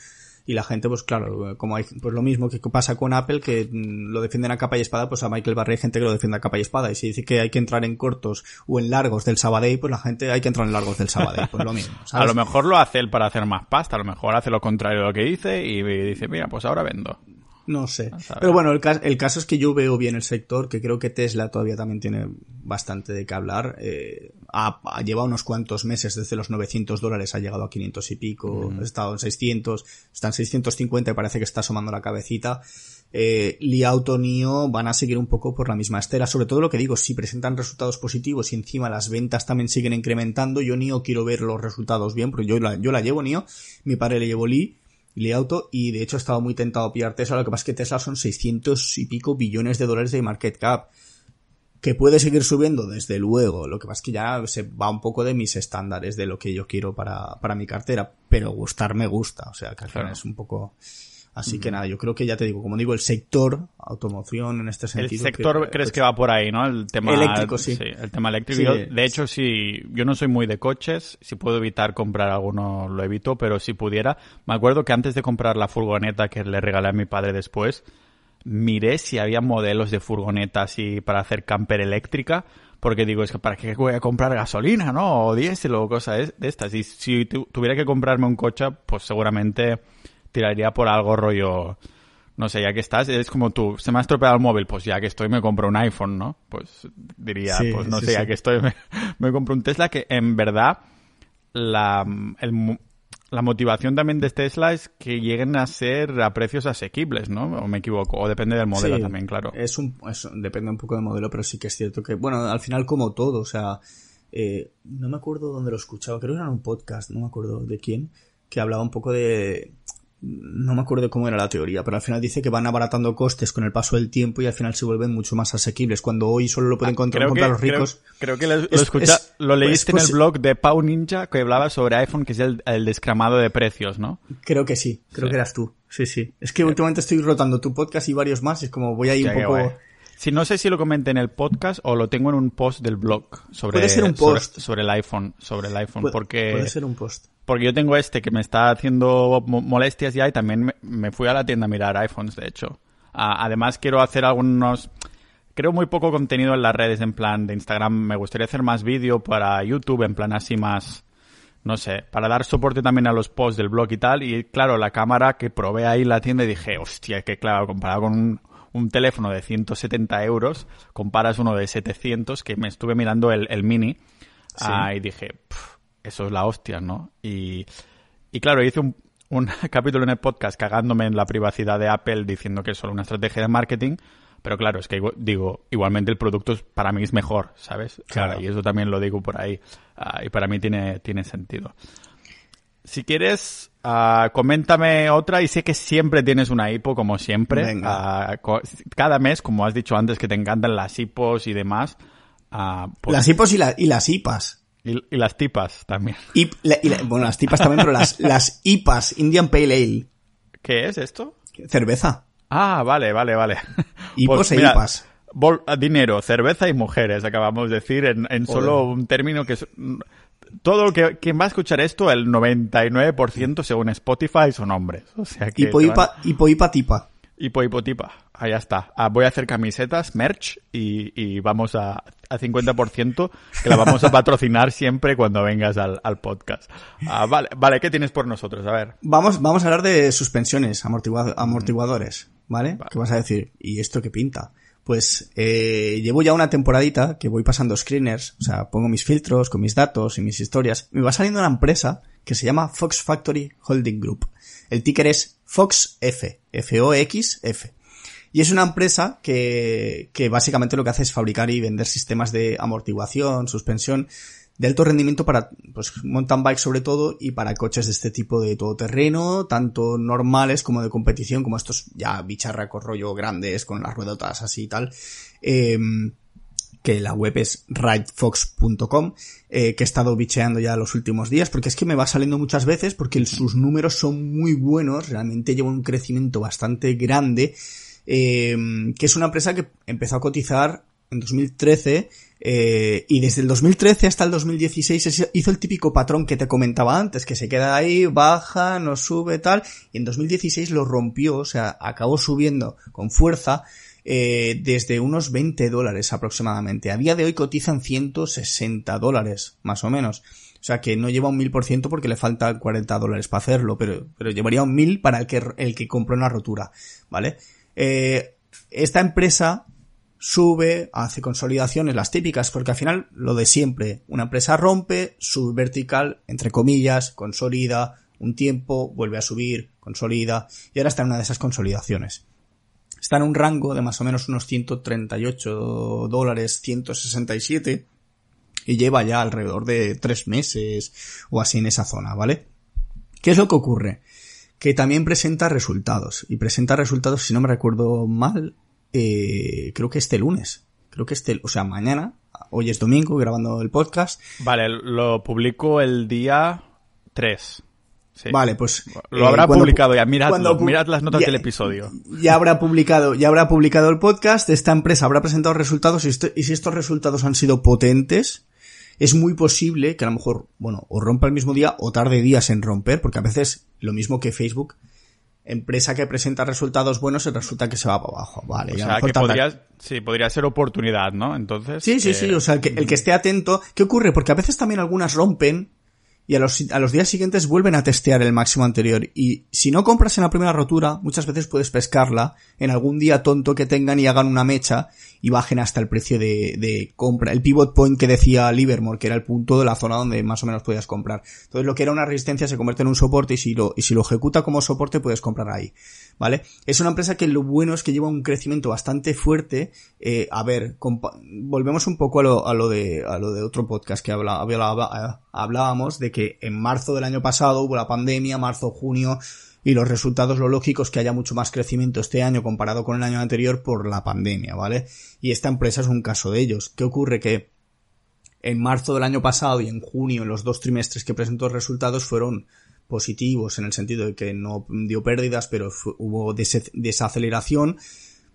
Y la gente, pues claro, como hay, pues lo mismo que pasa con Apple, que mm, lo defienden a capa y espada, pues a Michael Barry hay gente que lo defiende a capa y espada. Y si dice que hay que entrar en cortos o en largos del Sabadell, pues la gente hay que entrar en largos del Sabadell, pues lo mismo. [laughs] A lo mejor lo hace él para hacer más pasta, a lo mejor hace lo contrario de lo que dice y dice, mira, pues ahora vendo. No sé. Pero bueno, el, el caso es que yo veo bien el sector, que creo que Tesla todavía también tiene bastante de qué hablar. Eh, ha, ha llevado unos cuantos meses, desde los 900 dólares ha llegado a 500 y pico, ha estado en 600, está en 650 y parece que está asomando la cabecita. Eh, Li Auto, NIO van a seguir un poco por la misma estela. Sobre todo lo que digo, si presentan resultados positivos y encima las ventas también siguen incrementando, yo NIO quiero ver los resultados bien, porque yo la, yo la llevo NIO, mi padre le llevó Li, Li Auto y de hecho he estado muy tentado a pillar Tesla, lo que pasa es que Tesla son 600 y pico billones de dólares de market cap. Que puede seguir subiendo, desde luego. Lo que pasa es que ya se va un poco de mis estándares, de lo que yo quiero para, para mi cartera. Pero gustar me gusta. O sea, que al final Claro. es un poco... Así que nada, yo creo que ya te digo, como digo, el sector automoción en este El sentido. sector que- crees que va por ahí, ¿no? El tema Eléctrico, sí. el tema eléctrico. Sí. Yo, de hecho, si yo no soy muy de coches, si puedo evitar comprar alguno lo evito, pero si pudiera, me acuerdo que antes de comprar la furgoneta que le regalé a mi padre después, miré si había modelos de furgoneta así para hacer camper eléctrica, porque digo, es que para qué voy a comprar gasolina, ¿no? O diésel o cosas de estas. Y si tu- tuviera que comprarme un coche, pues seguramente tiraría por algo rollo no sé, ya que estás, es como tú, se me ha estropeado el móvil, pues ya que estoy me compro un iPhone, ¿no? Pues diría, Sí, pues no sí, sé, ya que estoy me, [laughs] me compro un Tesla que en verdad la, el la motivación también de Tesla es que lleguen a ser a precios asequibles, ¿no? O me equivoco, o depende del modelo Sí, también, claro. Es un, es- depende un poco del modelo, pero sí que es cierto que, bueno, al final como todo, o sea, eh, no me acuerdo dónde lo escuchaba, creo que era en un podcast, no me acuerdo de quién, que hablaba un poco de, no me acuerdo cómo era la teoría, pero al final dice que van abaratando costes con el paso del tiempo y al final se vuelven mucho más asequibles, cuando hoy solo lo pueden encontrar, Ah, los ricos. creo que lo, lo Es- escucha- es- lo leíste pues- en el blog de Pau Ninja que hablaba sobre iPhone, que es el, el descramado de precios, ¿no? Creo que sí, creo Sí. que eras tú, sí, sí. Es que últimamente estoy rotando tu podcast y varios más, y es como voy ahí Ya, un poco... Si no sé si lo comenté en el podcast o lo tengo en un post del blog sobre, Puede ser un post. sobre, el iPhone, sobre el iPhone, porque puede ser un post. porque yo tengo este que me está haciendo mo- molestias ya y también me, me fui a la tienda a mirar iPhones, de hecho. Ah, además quiero hacer algunos creo muy poco contenido en las redes en plan de Instagram, me gustaría hacer más vídeo para YouTube en plan así más no sé, para dar soporte también a los posts del blog y tal. Y claro, la cámara que probé ahí en la tienda y dije, hostia, que claro, comparado con un, un teléfono de 170 euros, comparas uno de 700, que me estuve mirando el, el mini, Sí. ah, y dije, "Pf, eso es la hostia, ¿no? Y, y claro, hice un, un [laughs] capítulo en el podcast cagándome en la privacidad de Apple diciendo que es solo una estrategia de marketing. Pero claro, es que digo, igualmente el producto es- para mí es mejor, ¿sabes? Claro. Y eso también lo digo por ahí. Ah, y para mí tiene, tiene sentido. Si quieres, ah, coméntame otra y sé que siempre tienes una hipo, como siempre. Venga. Ah, cada mes, como has dicho antes, que te encantan las hipos y demás. ah, pues- Las hipos y, la- y las hipas. y, y las tipas también. Y, la- y la- bueno, las tipas también, pero las, las IPAs, Indian Pale Ale. ¿Qué es esto? Cerveza. Ah, vale, vale, vale. Hipos Pues e mira, IPAs. dinero, cerveza y mujeres, acabamos de decir, en, solo un término que es... Todo lo que quien va a escuchar esto, el 99% según Spotify son hombres. O sea que hipoipa, hipoipa tipa. Está. Ah, voy a hacer camisetas, merch y, vamos a, a 50% que la vamos a [laughs] patrocinar siempre cuando vengas al, podcast. Ah, vale, vale, ¿qué tienes por nosotros? A ver. Vamos, vamos a hablar de suspensiones, amortiguadores, ¿vale? ¿Qué vas a decir? ¿Y esto qué pinta? Pues eh, llevo ya una temporadita que voy pasando screeners, o sea, pongo mis filtros con mis datos y mis historias. Me va saliendo una empresa que se llama Fox Factory Holding Group. El ticker es FOXF, F-O-X-F. Y es una empresa que, que básicamente lo que hace es fabricar y vender sistemas de amortiguación, suspensión, de alto rendimiento para pues, mountain bike sobre todo y para coches de este tipo de todoterreno, tanto normales como de competición, como estos ya bicharracos rollo grandes con las ruedotas así y tal. Em, que la web es ridefox.com, eh, que he estado bicheando ya los últimos días, porque es que me va saliendo muchas veces, porque sus números son muy buenos, realmente lleva un crecimiento bastante grande, eh, que es una empresa que empezó a cotizar en 2013 eh, y desde el 2013 hasta el 2016 hizo el típico patrón que te comentaba antes, que se queda ahí, baja, no sube, tal, y en 2016 lo rompió, o sea, acabó subiendo con fuerza eh, desde unos 20 dólares aproximadamente. A día de hoy cotizan 160 dólares, más o menos. O sea que no lleva un mil por ciento porque le falta 40 dólares para hacerlo, pero, pero llevaría un mil para el que, el que compró una rotura, ¿vale? Eh, esta empresa sube, hace consolidaciones, las típicas, porque al final lo de siempre, una empresa rompe, sube vertical, entre comillas, consolida, un tiempo, vuelve a subir, consolida, y ahora está en una de esas consolidaciones está en un rango de más o menos unos 138 dólares, 167 y lleva ya alrededor de tres meses o así en esa zona, ¿vale? ¿Qué es lo que ocurre? Que también presenta resultados y presenta resultados, si no me recuerdo mal, eh, creo que este lunes, creo que este, o sea, mañana, hoy es domingo grabando el podcast. Vale, lo publico el día 3. Vale, pues lo habrá eh, publicado ya. Mirad, mirad las notas del episodio. Ya habrá publicado, ya habrá publicado el podcast. Esta empresa habrá presentado resultados y, y, si estos resultados han sido potentes, es muy posible que a lo mejor, bueno, o rompa el mismo día o tarde días en romper, porque a veces lo mismo que Facebook, empresa que presenta resultados buenos, se resulta que se va para abajo. Vale, o sea, que podría, sí, podría ser oportunidad, ¿no? Entonces. Sí, sí, sí. O sea, que, el que esté atento. ¿Qué ocurre? Porque a veces también algunas rompen y a los, a los días siguientes vuelven a testear el máximo anterior. Y si no compras en la primera rotura, muchas veces puedes pescarla en algún día tonto que tengan y hagan una mecha y bajen hasta el precio de, de compra. El pivot point que decía Livermore, que era el punto de la zona donde más o menos podías comprar. Entonces lo que era una resistencia se convierte en un soporte y si lo, y si lo ejecuta como soporte puedes comprar ahí. ¿Vale? Es una empresa que lo bueno es que lleva un crecimiento bastante fuerte. Eh, a ver, volvemos un poco a lo, a lo de, a lo de otro podcast que hablábamos de que en marzo del año pasado hubo la pandemia, marzo, junio, y los resultados lo lógico es que haya mucho más crecimiento este año comparado con el año anterior por la pandemia, ¿vale? Y esta empresa es un caso de ellos. ¿Qué ocurre? Que en marzo del año pasado y en junio, en los dos trimestres que presentó resultados, fueron positivos en el sentido de que no dio pérdidas, pero hubo desaceleración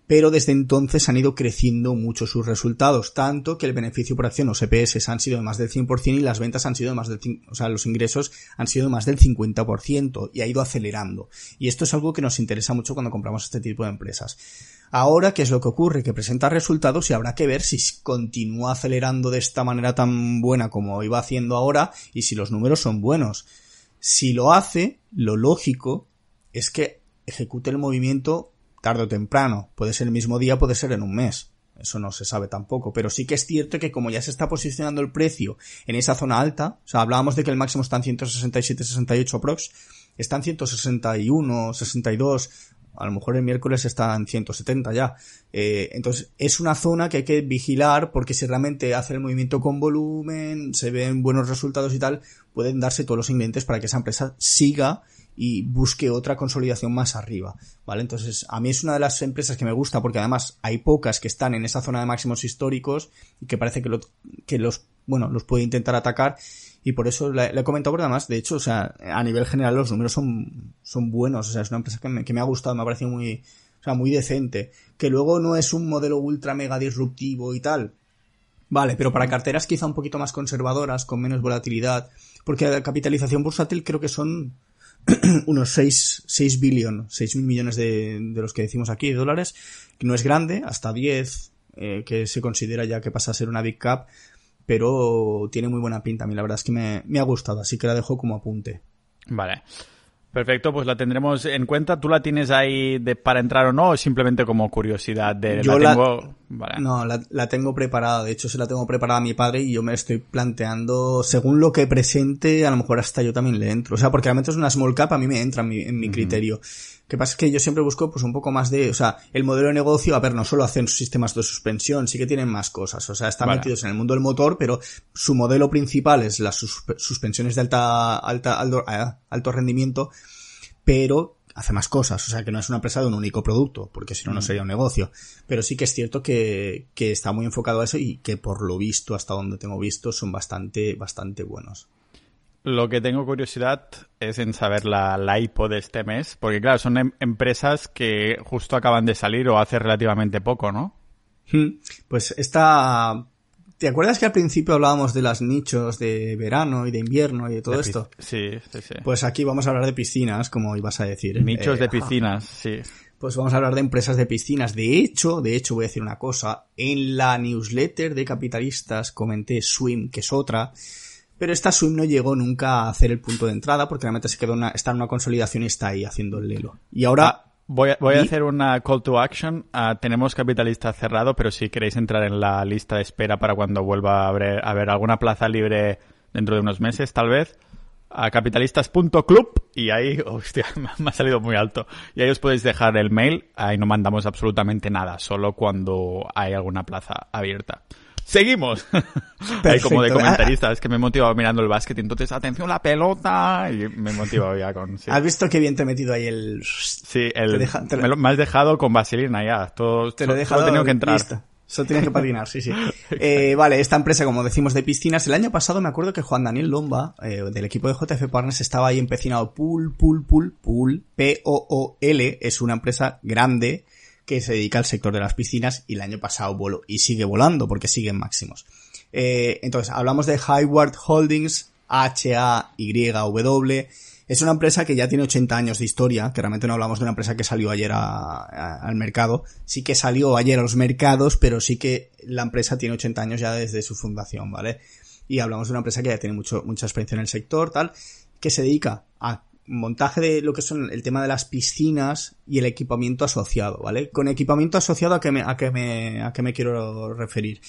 pero desde entonces han ido creciendo mucho sus resultados, tanto que el beneficio por acción, o CPS, han sido de más del 100% y las ventas han sido de más del, o sea, los ingresos han sido de más del 50% y ha ido acelerando. Y esto es algo que nos interesa mucho cuando compramos este tipo de empresas. Ahora, ¿qué es lo que ocurre? Que presenta resultados y habrá que ver si continúa acelerando de esta manera tan buena como iba haciendo ahora y si los números son buenos. Si lo hace, lo lógico es que ejecute el movimiento tarde o temprano. Puede ser el mismo día, puede ser en un mes. Eso no se sabe tampoco. Pero sí que es cierto que como ya se está posicionando el precio en esa zona alta, o sea, hablábamos de que el máximo está en 167, 68 prox, está en 161, 62, a lo mejor el miércoles está en 170 ya. Eh, entonces, es una zona que hay que vigilar porque si realmente hace el movimiento con volumen, se ven buenos resultados y tal, pueden darse todos los ingredientes para que esa empresa siga y busque otra consolidación más arriba, ¿vale? Entonces, a mí es una de las empresas que me gusta porque además hay pocas que están en esa zona de máximos históricos y que parece que, lo, que los, bueno, los puede intentar atacar y por eso le, he comentado porque además, de hecho, o sea, a nivel general los números son, son buenos, o sea, es una empresa que me, que me ha gustado, me ha parecido muy, O sea, muy decente. Que luego no es un modelo ultra mega disruptivo y tal. Vale, pero para carteras quizá un poquito más conservadoras, con menos volatilidad. Porque la capitalización bursátil creo que son [clears throat] unos 6, 6 billion, 6 mil millones de, de los que decimos aquí, de dólares, que no es grande, hasta 10, eh, que se considera ya que pasa a ser una big cap, pero tiene muy buena pinta. A mí la verdad es que me, me ha gustado, así que la dejo como apunte. Vale. Perfecto, pues la tendremos en cuenta. ¿Tú la tienes ahí de, para entrar o no? ¿O simplemente como curiosidad de Yo la la- tengo? Vale. No, la, la tengo preparada. De hecho, se la tengo preparada a mi padre y yo me estoy planteando, según lo que presente, a lo mejor hasta yo también le entro. O sea, porque realmente es una small cap, a mí me entra en mi, en mi criterio. que pasa es que yo siempre busco pues un poco más de, o sea, el modelo de negocio, a ver, no solo hacen sistemas de suspensión, sí que tienen más cosas. O sea, están Vale. metidos en el mundo del motor, pero su modelo principal es las sus- suspensiones de alta, alta, alto, ah, alto rendimiento, pero hace más cosas, o sea que no es una empresa de un único producto, porque si no, no sería un negocio. Pero sí que es cierto que, que está muy enfocado a eso y que por lo visto, hasta donde tengo visto, son bastante, bastante buenos. Lo que tengo curiosidad es en saber la, la IPO de este mes, porque claro, son em- empresas que justo acaban de salir o hace relativamente poco, ¿no? Hmm, Pues esta... ¿Te acuerdas que al principio hablábamos de las nichos de verano y de invierno y de todo De esto? Sí, sí, sí. Pues aquí vamos a hablar de piscinas, como ibas a decir. ¿eh? Nichos Eh, de piscinas, [laughs] sí. Pues vamos a hablar de empresas de piscinas. De hecho, de hecho voy a decir una cosa. En la newsletter de capitalistas comenté Swim, que es otra. Pero esta Swim no llegó nunca a hacer el punto de entrada porque realmente se quedó una, está en una consolidación y está ahí haciendo el lelo. Y ahora, Ah, voy a, voy a hacer una call to action. Ah, tenemos capitalista cerrado, pero si queréis entrar en la lista de espera para cuando vuelva a haber, a haber alguna plaza libre dentro de unos meses, tal vez, a capitalistas.club y ahí, [laughs] hostia, me ha salido muy alto. Y ahí os podéis dejar el mail, ahí no mandamos absolutamente nada, solo cuando hay alguna plaza abierta. Seguimos. [laughs] Ahí como de Perfecto. comentarista, es que me he motivado mirando el básquet, entonces atención la pelota y me he motivado ya con... sí. ¿has visto qué bien te he metido ahí el... Sí, el, Te deja- te lo- me, lo- me has dejado con vaselina ya. Todo, Te lo he dejado tenido que entrar. listo. Solo tienes que patinar, sí, sí. [laughs] Eh, vale, esta empresa, como decimos, de piscinas, el año pasado me acuerdo que Juan Daniel Lomba, eh, del equipo de JF Partners, estaba ahí empecinado. Pool, Pool, Pool, Pool, P-O-O-L, es una empresa grande que se dedica al sector de las piscinas y el año pasado voló y sigue volando porque sigue en máximos. Eh, entonces, hablamos de Highward Holdings, H-A-Y-W. Es una empresa que ya tiene 80 años de historia, que realmente no hablamos de una empresa que salió ayer al mercado. Sí que salió ayer a los mercados, pero sí que la empresa tiene 80 años ya desde su fundación, ¿vale? Y hablamos de una empresa que ya tiene mucho, mucha experiencia en el sector, tal, que se dedica montaje de lo que son el tema de las piscinas y el equipamiento asociado, ¿vale? Con equipamiento asociado a qué me, a qué me, a me quiero referir.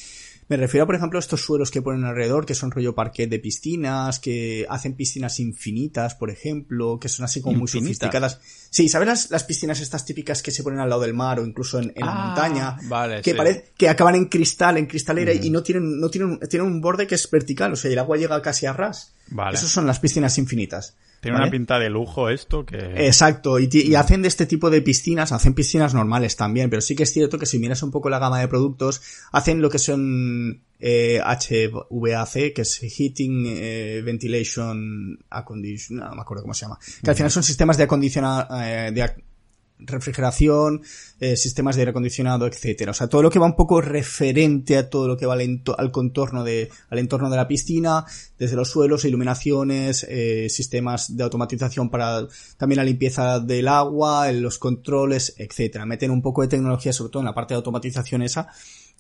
Me refiero, por ejemplo, a estos suelos que ponen alrededor, que son rollo parquet de piscinas, que hacen piscinas infinitas, por ejemplo, que son así como muy sofisticadas. Sí, ¿sabes las, las piscinas estas típicas que se ponen al lado del mar o incluso en, en la Ah, montaña? vale, que sí. parece, que acaban en cristal, en cristalera y no tienen, no tienen, tienen un borde que es vertical, o sea, el agua llega casi a ras. Vale. Esas son las piscinas infinitas. Tiene ¿vale? una pinta de lujo esto que... Exacto, y, y hacen de este tipo de piscinas, hacen piscinas normales también, pero sí que es cierto que si miras un poco la gama de productos, hacen lo que son eh, HVAC, que es Heating eh, Ventilation Accondition, no me acuerdo cómo se llama, que al final son sistemas de acondicionar, eh, de refrigeración, eh, sistemas de aire acondicionado, etcétera. O sea, todo lo que va un poco referente a todo lo que va al, contorno de, al entorno de la piscina, desde los suelos, iluminaciones, eh, sistemas de automatización para también la limpieza del agua, los controles, etcétera. Meten un poco de tecnología, sobre todo en la parte de automatización esa,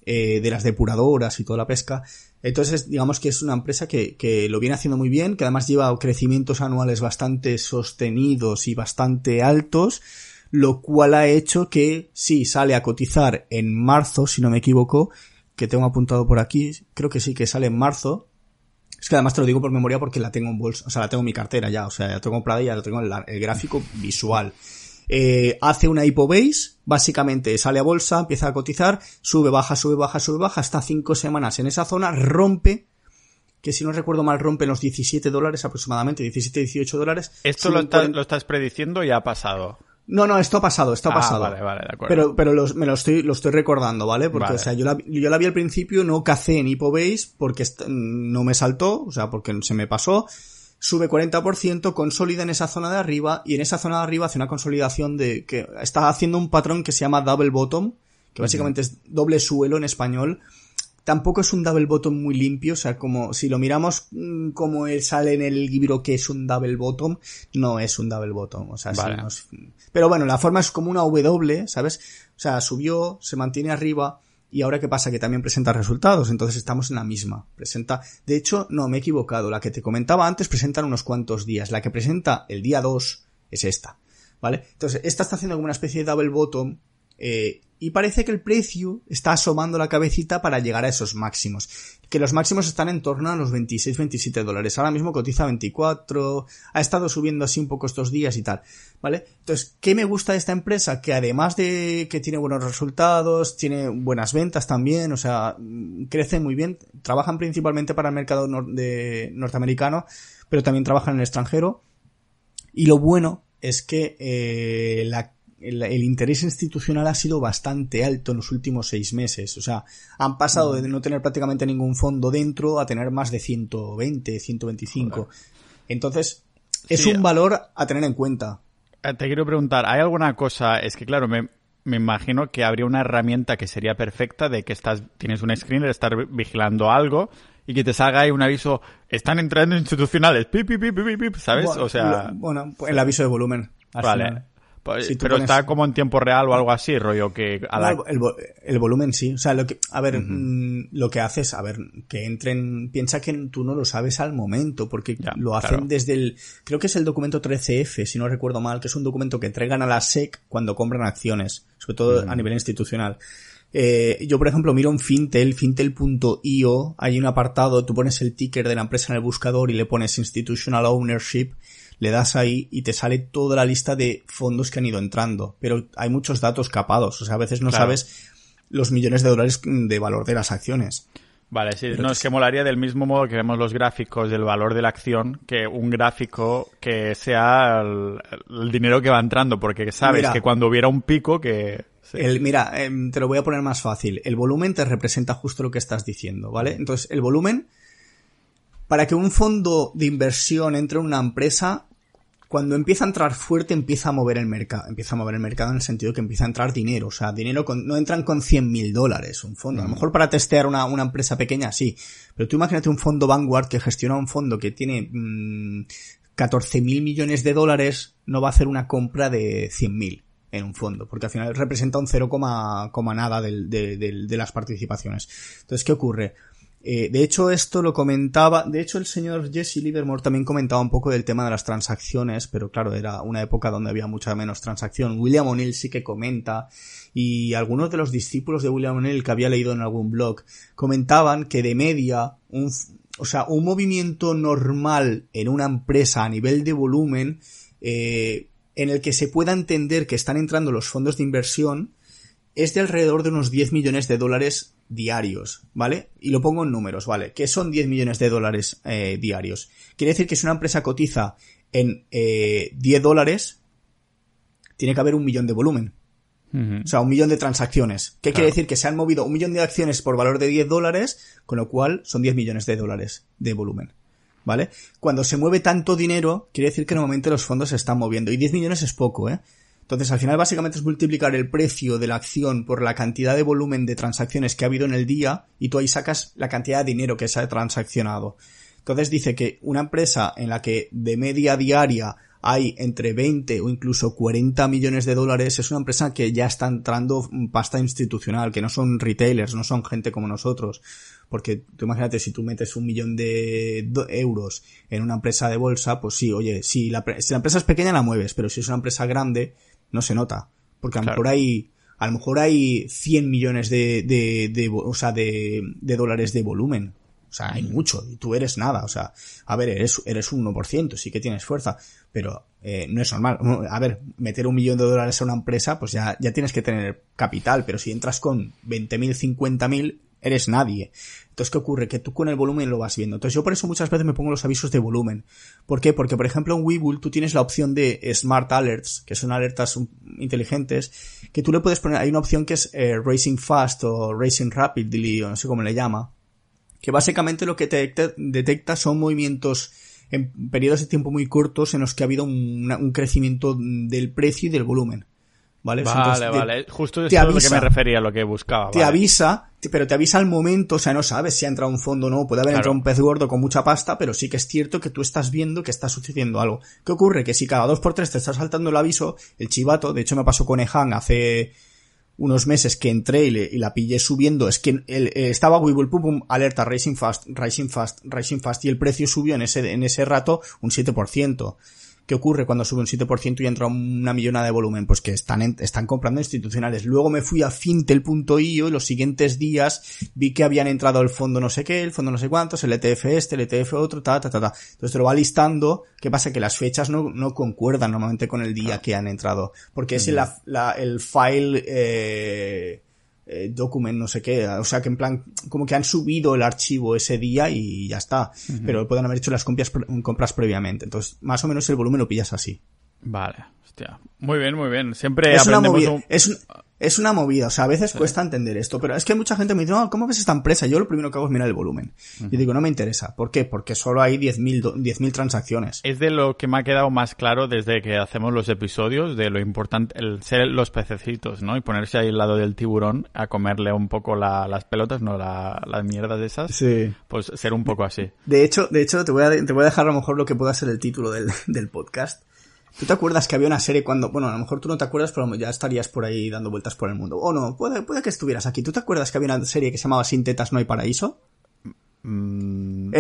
eh, de las depuradoras y toda la pesca. Entonces, digamos que es una empresa que, que lo viene haciendo muy bien, que además lleva crecimientos anuales bastante sostenidos y bastante altos, lo cual ha hecho que sí, sale a cotizar en marzo, si no me equivoco, que tengo apuntado por aquí, creo que sí que sale en marzo. Es que además te lo digo por memoria porque la tengo en bolsa, o sea, la tengo en mi cartera ya, o sea, ya tengo comprada y ya lo tengo en la- el gráfico visual. Eh, hace una hypo base, básicamente sale a bolsa, empieza a cotizar, sube, baja, sube, baja, sube, baja, hasta cinco semanas en esa zona, rompe, que si no recuerdo mal rompe los 17 dólares aproximadamente, 17, 18 dólares. Esto lo, está- 40 lo estás prediciendo y ha pasado. No, no, esto ha pasado, esto ha Ah, pasado. vale, vale, de acuerdo. Pero, pero los- me lo estoy, lo estoy recordando, ¿vale? Porque, Vale. o sea, yo la, yo la vi al principio, no cacé en Hypobase porque no me saltó, o sea, porque se me pasó. sube 40%, consolida en esa zona de arriba y en esa zona de arriba hace una consolidación de que está haciendo un patrón que se llama double bottom, que básicamente es doble suelo en español. Tampoco es un double bottom muy limpio, o sea, como si lo miramos mm, como él sale en el libro que es un double bottom, no es un double bottom, o sea, pero bueno, la forma es como una W, ¿sabes? O sea, subió, se mantiene arriba, y ahora qué pasa que también presenta resultados, entonces estamos en la misma. Presenta, de hecho, no, me he equivocado, la que te comentaba antes presentan unos cuantos días, la que presenta el día 2 es esta, ¿vale? Entonces, esta está haciendo como una especie de double bottom eh, y parece que el precio está asomando la cabecita para llegar a esos máximos. Que los máximos están en torno a los 26-27 dólares. Ahora mismo cotiza 24, ha estado subiendo así un poco estos días y tal. ¿Vale? Entonces, ¿qué me gusta de esta empresa? Que además de que tiene buenos resultados, tiene buenas ventas también, o sea, crece muy bien. Trabajan principalmente para el mercado de norteamericano, pero también trabajan en el extranjero. Y lo bueno es que eh, la el, interés institucional ha sido bastante alto en los últimos seis meses. O sea, han pasado de no tener prácticamente ningún fondo dentro a tener más de 120, 125. Entonces, es un valor a tener en cuenta. Eh, te quiero preguntar, ¿hay alguna cosa? Es que claro, me, me imagino que habría una herramienta que sería perfecta de que estás, tienes un screener, estar vigilando algo y que te salga ahí un aviso, están entrando institucionales, pip, pip, pip, pip, ¿sabes? o sea... Bueno, el aviso de volumen. Vale. Pero está como en tiempo real o algo así, rollo que... el, volumen sí. O sea, lo que, a ver, mm, lo que haces, a ver, que entren, piensa que tú no lo sabes al momento, porque lo hacen desde el, creo que es el documento 13F, si no recuerdo mal, que es un documento que entregan a la SEC cuando compran acciones, sobre todo a nivel institucional. Eh, yo, por ejemplo, miro en Fintel, fintel.io, hay un apartado, tú pones el ticker de la empresa en el buscador y le pones Institutional Ownership le das ahí y te sale toda la lista de fondos que han ido entrando. Pero hay muchos datos capados, o sea, a veces no sabes los millones de dólares de valor de las acciones. Vale, sí, no, es que molaría del mismo modo que vemos los gráficos del valor de la acción, que un gráfico que sea el, dinero que va entrando, porque sabes que cuando hubiera un pico que... El, mira, em, te lo voy a poner más fácil. El volumen te representa justo lo que estás diciendo, ¿vale? Entonces, el volumen, para que un fondo de inversión entre en una empresa, cuando empieza a entrar fuerte, empieza a mover el mercado. Empieza a mover el mercado en el sentido que empieza a entrar dinero. O sea, dinero con, no entran con 100 mil dólares un fondo. A lo mm. mejor para testear una, una, empresa pequeña, sí. Pero tú imagínate un fondo Vanguard que gestiona un fondo que tiene mmm, 14 mil millones de dólares, no va a hacer una compra de 100 mil en un fondo, porque al final representa un 0, nada de, de, de las participaciones. Entonces, ¿qué ocurre? Eh, de hecho, esto lo comentaba, de hecho el señor Jesse Livermore también comentaba un poco del tema de las transacciones, pero claro, era una época donde había mucha menos transacción. William O'Neill sí que comenta, y algunos de los discípulos de William O'Neill que había leído en algún blog, comentaban que de media, un, o sea, un movimiento normal en una empresa a nivel de volumen, eh, en el que se pueda entender que están entrando los fondos de inversión, es de alrededor de unos 10 millones de dólares diarios, ¿vale? Y lo pongo en números, ¿vale? Que son 10 millones de dólares eh, diarios. Quiere decir que si una empresa cotiza en eh, 10 dólares, tiene que haber un millón de volumen. O sea, un millón de transacciones. ¿Qué quiere decir? Que se han movido un millón de acciones por valor de 10 dólares, con lo cual son 10 millones de dólares de volumen. ¿Vale? Cuando se mueve tanto dinero, quiere decir que normalmente los fondos se están moviendo. Y 10 millones es poco, ¿eh? Entonces, al final, básicamente es multiplicar el precio de la acción por la cantidad de volumen de transacciones que ha habido en el día y tú ahí sacas la cantidad de dinero que se ha transaccionado. Entonces dice que una empresa en la que de media diaria hay entre 20 o incluso 40 millones de dólares es una empresa que ya está entrando pasta institucional, que no son retailers, no son gente como nosotros. Porque tú imagínate si tú metes un millón de euros en una empresa de bolsa, pues sí, oye, si la, si la empresa es pequeña la mueves, pero si es una empresa grande, no se nota. Porque a lo mejor hay, a lo mejor hay 100 millones de, de, de, o sea, de, de dólares de volumen. O sea, hay mm. mucho y tú eres nada. O sea, a ver, eres, eres un 1%, sí que tienes fuerza, pero eh, no es normal. A ver, meter un millón de dólares a una empresa, pues ya, ya tienes que tener capital, pero si entras con 20.000, 50.000, eres nadie. Entonces, ¿qué ocurre? Que tú con el volumen lo vas viendo. Entonces, yo por eso muchas veces me pongo los avisos de volumen. ¿Por qué? Porque, por ejemplo, en Webull tú tienes la opción de Smart Alerts, que son alertas inteligentes, que tú le puedes poner, hay una opción que es eh, Racing Fast o Racing Rapidly, o no sé cómo le llama, que básicamente lo que te detecta, son movimientos en periodos de tiempo muy cortos en los que ha habido un, un crecimiento del precio y del volumen. ¿Vale? Vale, vale. Justo eso es lo que me refería, lo que buscaba. Te avisa, pero te avisa al momento, o sea, no sabes si ha entrado un fondo o no. Puede haber entrado un pez gordo con mucha pasta, pero sí que es cierto que tú estás viendo que está sucediendo algo. ¿Qué ocurre? Que si cada dos por tres te está saltando el aviso, el chivato, de hecho me pasó con Ehan hace unos meses que entré y, la pillé subiendo, es que el, eh, estaba Webull Pum alerta Rising Fast, Rising Fast, Rising Fast y el precio subió en ese, en ese rato un 7%. ¿Qué ocurre cuando sube un 7% y entra una millonada de volumen? Pues que están, están comprando institucionales. Luego me fui a fintel.io y los siguientes días vi que habían entrado el fondo no sé qué, el fondo no sé cuántos, el ETF este, el ETF otro, ta, ta, ta, ta. Entonces te lo va listando. ¿Qué pasa? Que las fechas no, no concuerdan normalmente con el día que han entrado. Porque es el, el file, eh, eh, document, no sé qué. O sea, que en plan, como que han subido el archivo ese día y ya está. Pero pueden haber hecho las compras, compras previamente. Entonces, más o menos el volumen lo pillas así. Vale, hostia. Muy bien, muy bien. Siempre es una movida. Es, es una movida, o sea, a veces cuesta entender esto, pero es que mucha gente me dice, no, ¿cómo ves esta empresa? Yo lo primero que hago es mirar el volumen. Y digo, no me interesa. ¿Por qué? Porque solo hay 10.000 mil transacciones. Es de lo que me ha quedado más claro desde que hacemos los episodios, de lo importante, el ser los pececitos, ¿no? Y ponerse ahí al lado del tiburón a comerle un poco las pelotas, no la, las mierdas esas. Sí. Pues ser un poco así. De hecho, de hecho, te voy a, te voy a dejar a lo mejor lo que pueda ser el título del, del podcast ¿Tú te acuerdas que había una serie cuando, bueno, a lo mejor tú no te acuerdas, pero ya estarías por ahí dando vueltas por el mundo. O no, puede, puede que estuvieras aquí. ¿Tú te acuerdas que había una serie que se llamaba Sin tetas no hay paraíso? Mm,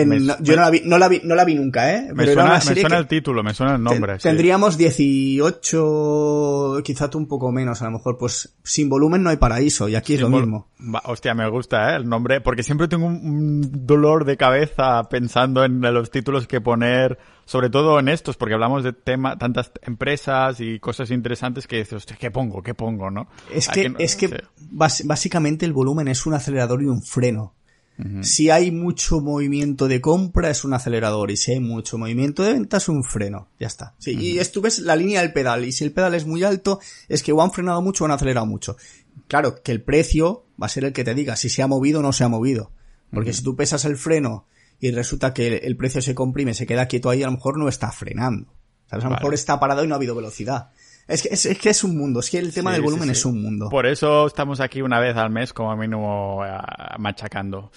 yo no la, vi, no, la vi, no la vi nunca, ¿eh? me suena, el título, me suena el nombre. Tendríamos 18, quizá un poco menos, a lo mejor, pues sin volumen no hay paraíso, y aquí es lo mismo. hostia, me gusta, ¿eh? El nombre, porque siempre tengo un, dolor de cabeza pensando en los títulos que poner, sobre todo en estos, porque hablamos de tema, tantas empresas y cosas interesantes que dices, hostia, ¿qué pongo? ¿Qué pongo? ¿no? Es que, es que básicamente el volumen es un acelerador y un freno. Si hay mucho movimiento de compra es un acelerador y si hay mucho movimiento de venta es un freno. Ya está. Sí, Y esto ves la línea del pedal y si el pedal es muy alto es que o han frenado mucho o han acelerado mucho. Claro, que el precio va a ser el que te diga si se ha movido o no se ha movido. Porque si tú pesas el freno y resulta que el precio se comprime, se queda quieto ahí, a lo mejor no está frenando. A lo mejor está parado y no ha habido velocidad. Es que es, que es un mundo, es que el tema del volumen es un mundo. Por eso estamos aquí una vez al mes como mínimo uh, machacando.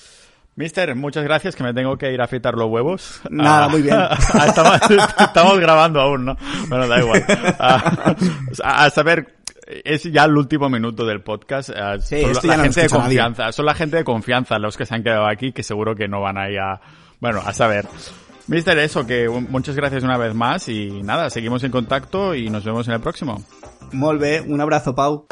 Mister, muchas gracias, que me tengo que ir a fritar los huevos. Nada, muy bien. [laughs] [laughs] estamos, grabando aún, ¿no? Bueno, da igual. [laughs] a, saber, es ya el último minuto del podcast. Sí, son la gente de confianza. Son la gente de confianza los que se han quedado aquí, que seguro que no van a ir a... Bueno, a saber. Mister, eso, que muchas gracias una vez más y nada, seguimos en contacto y nos vemos en el próximo. Molve, un abrazo, Pau.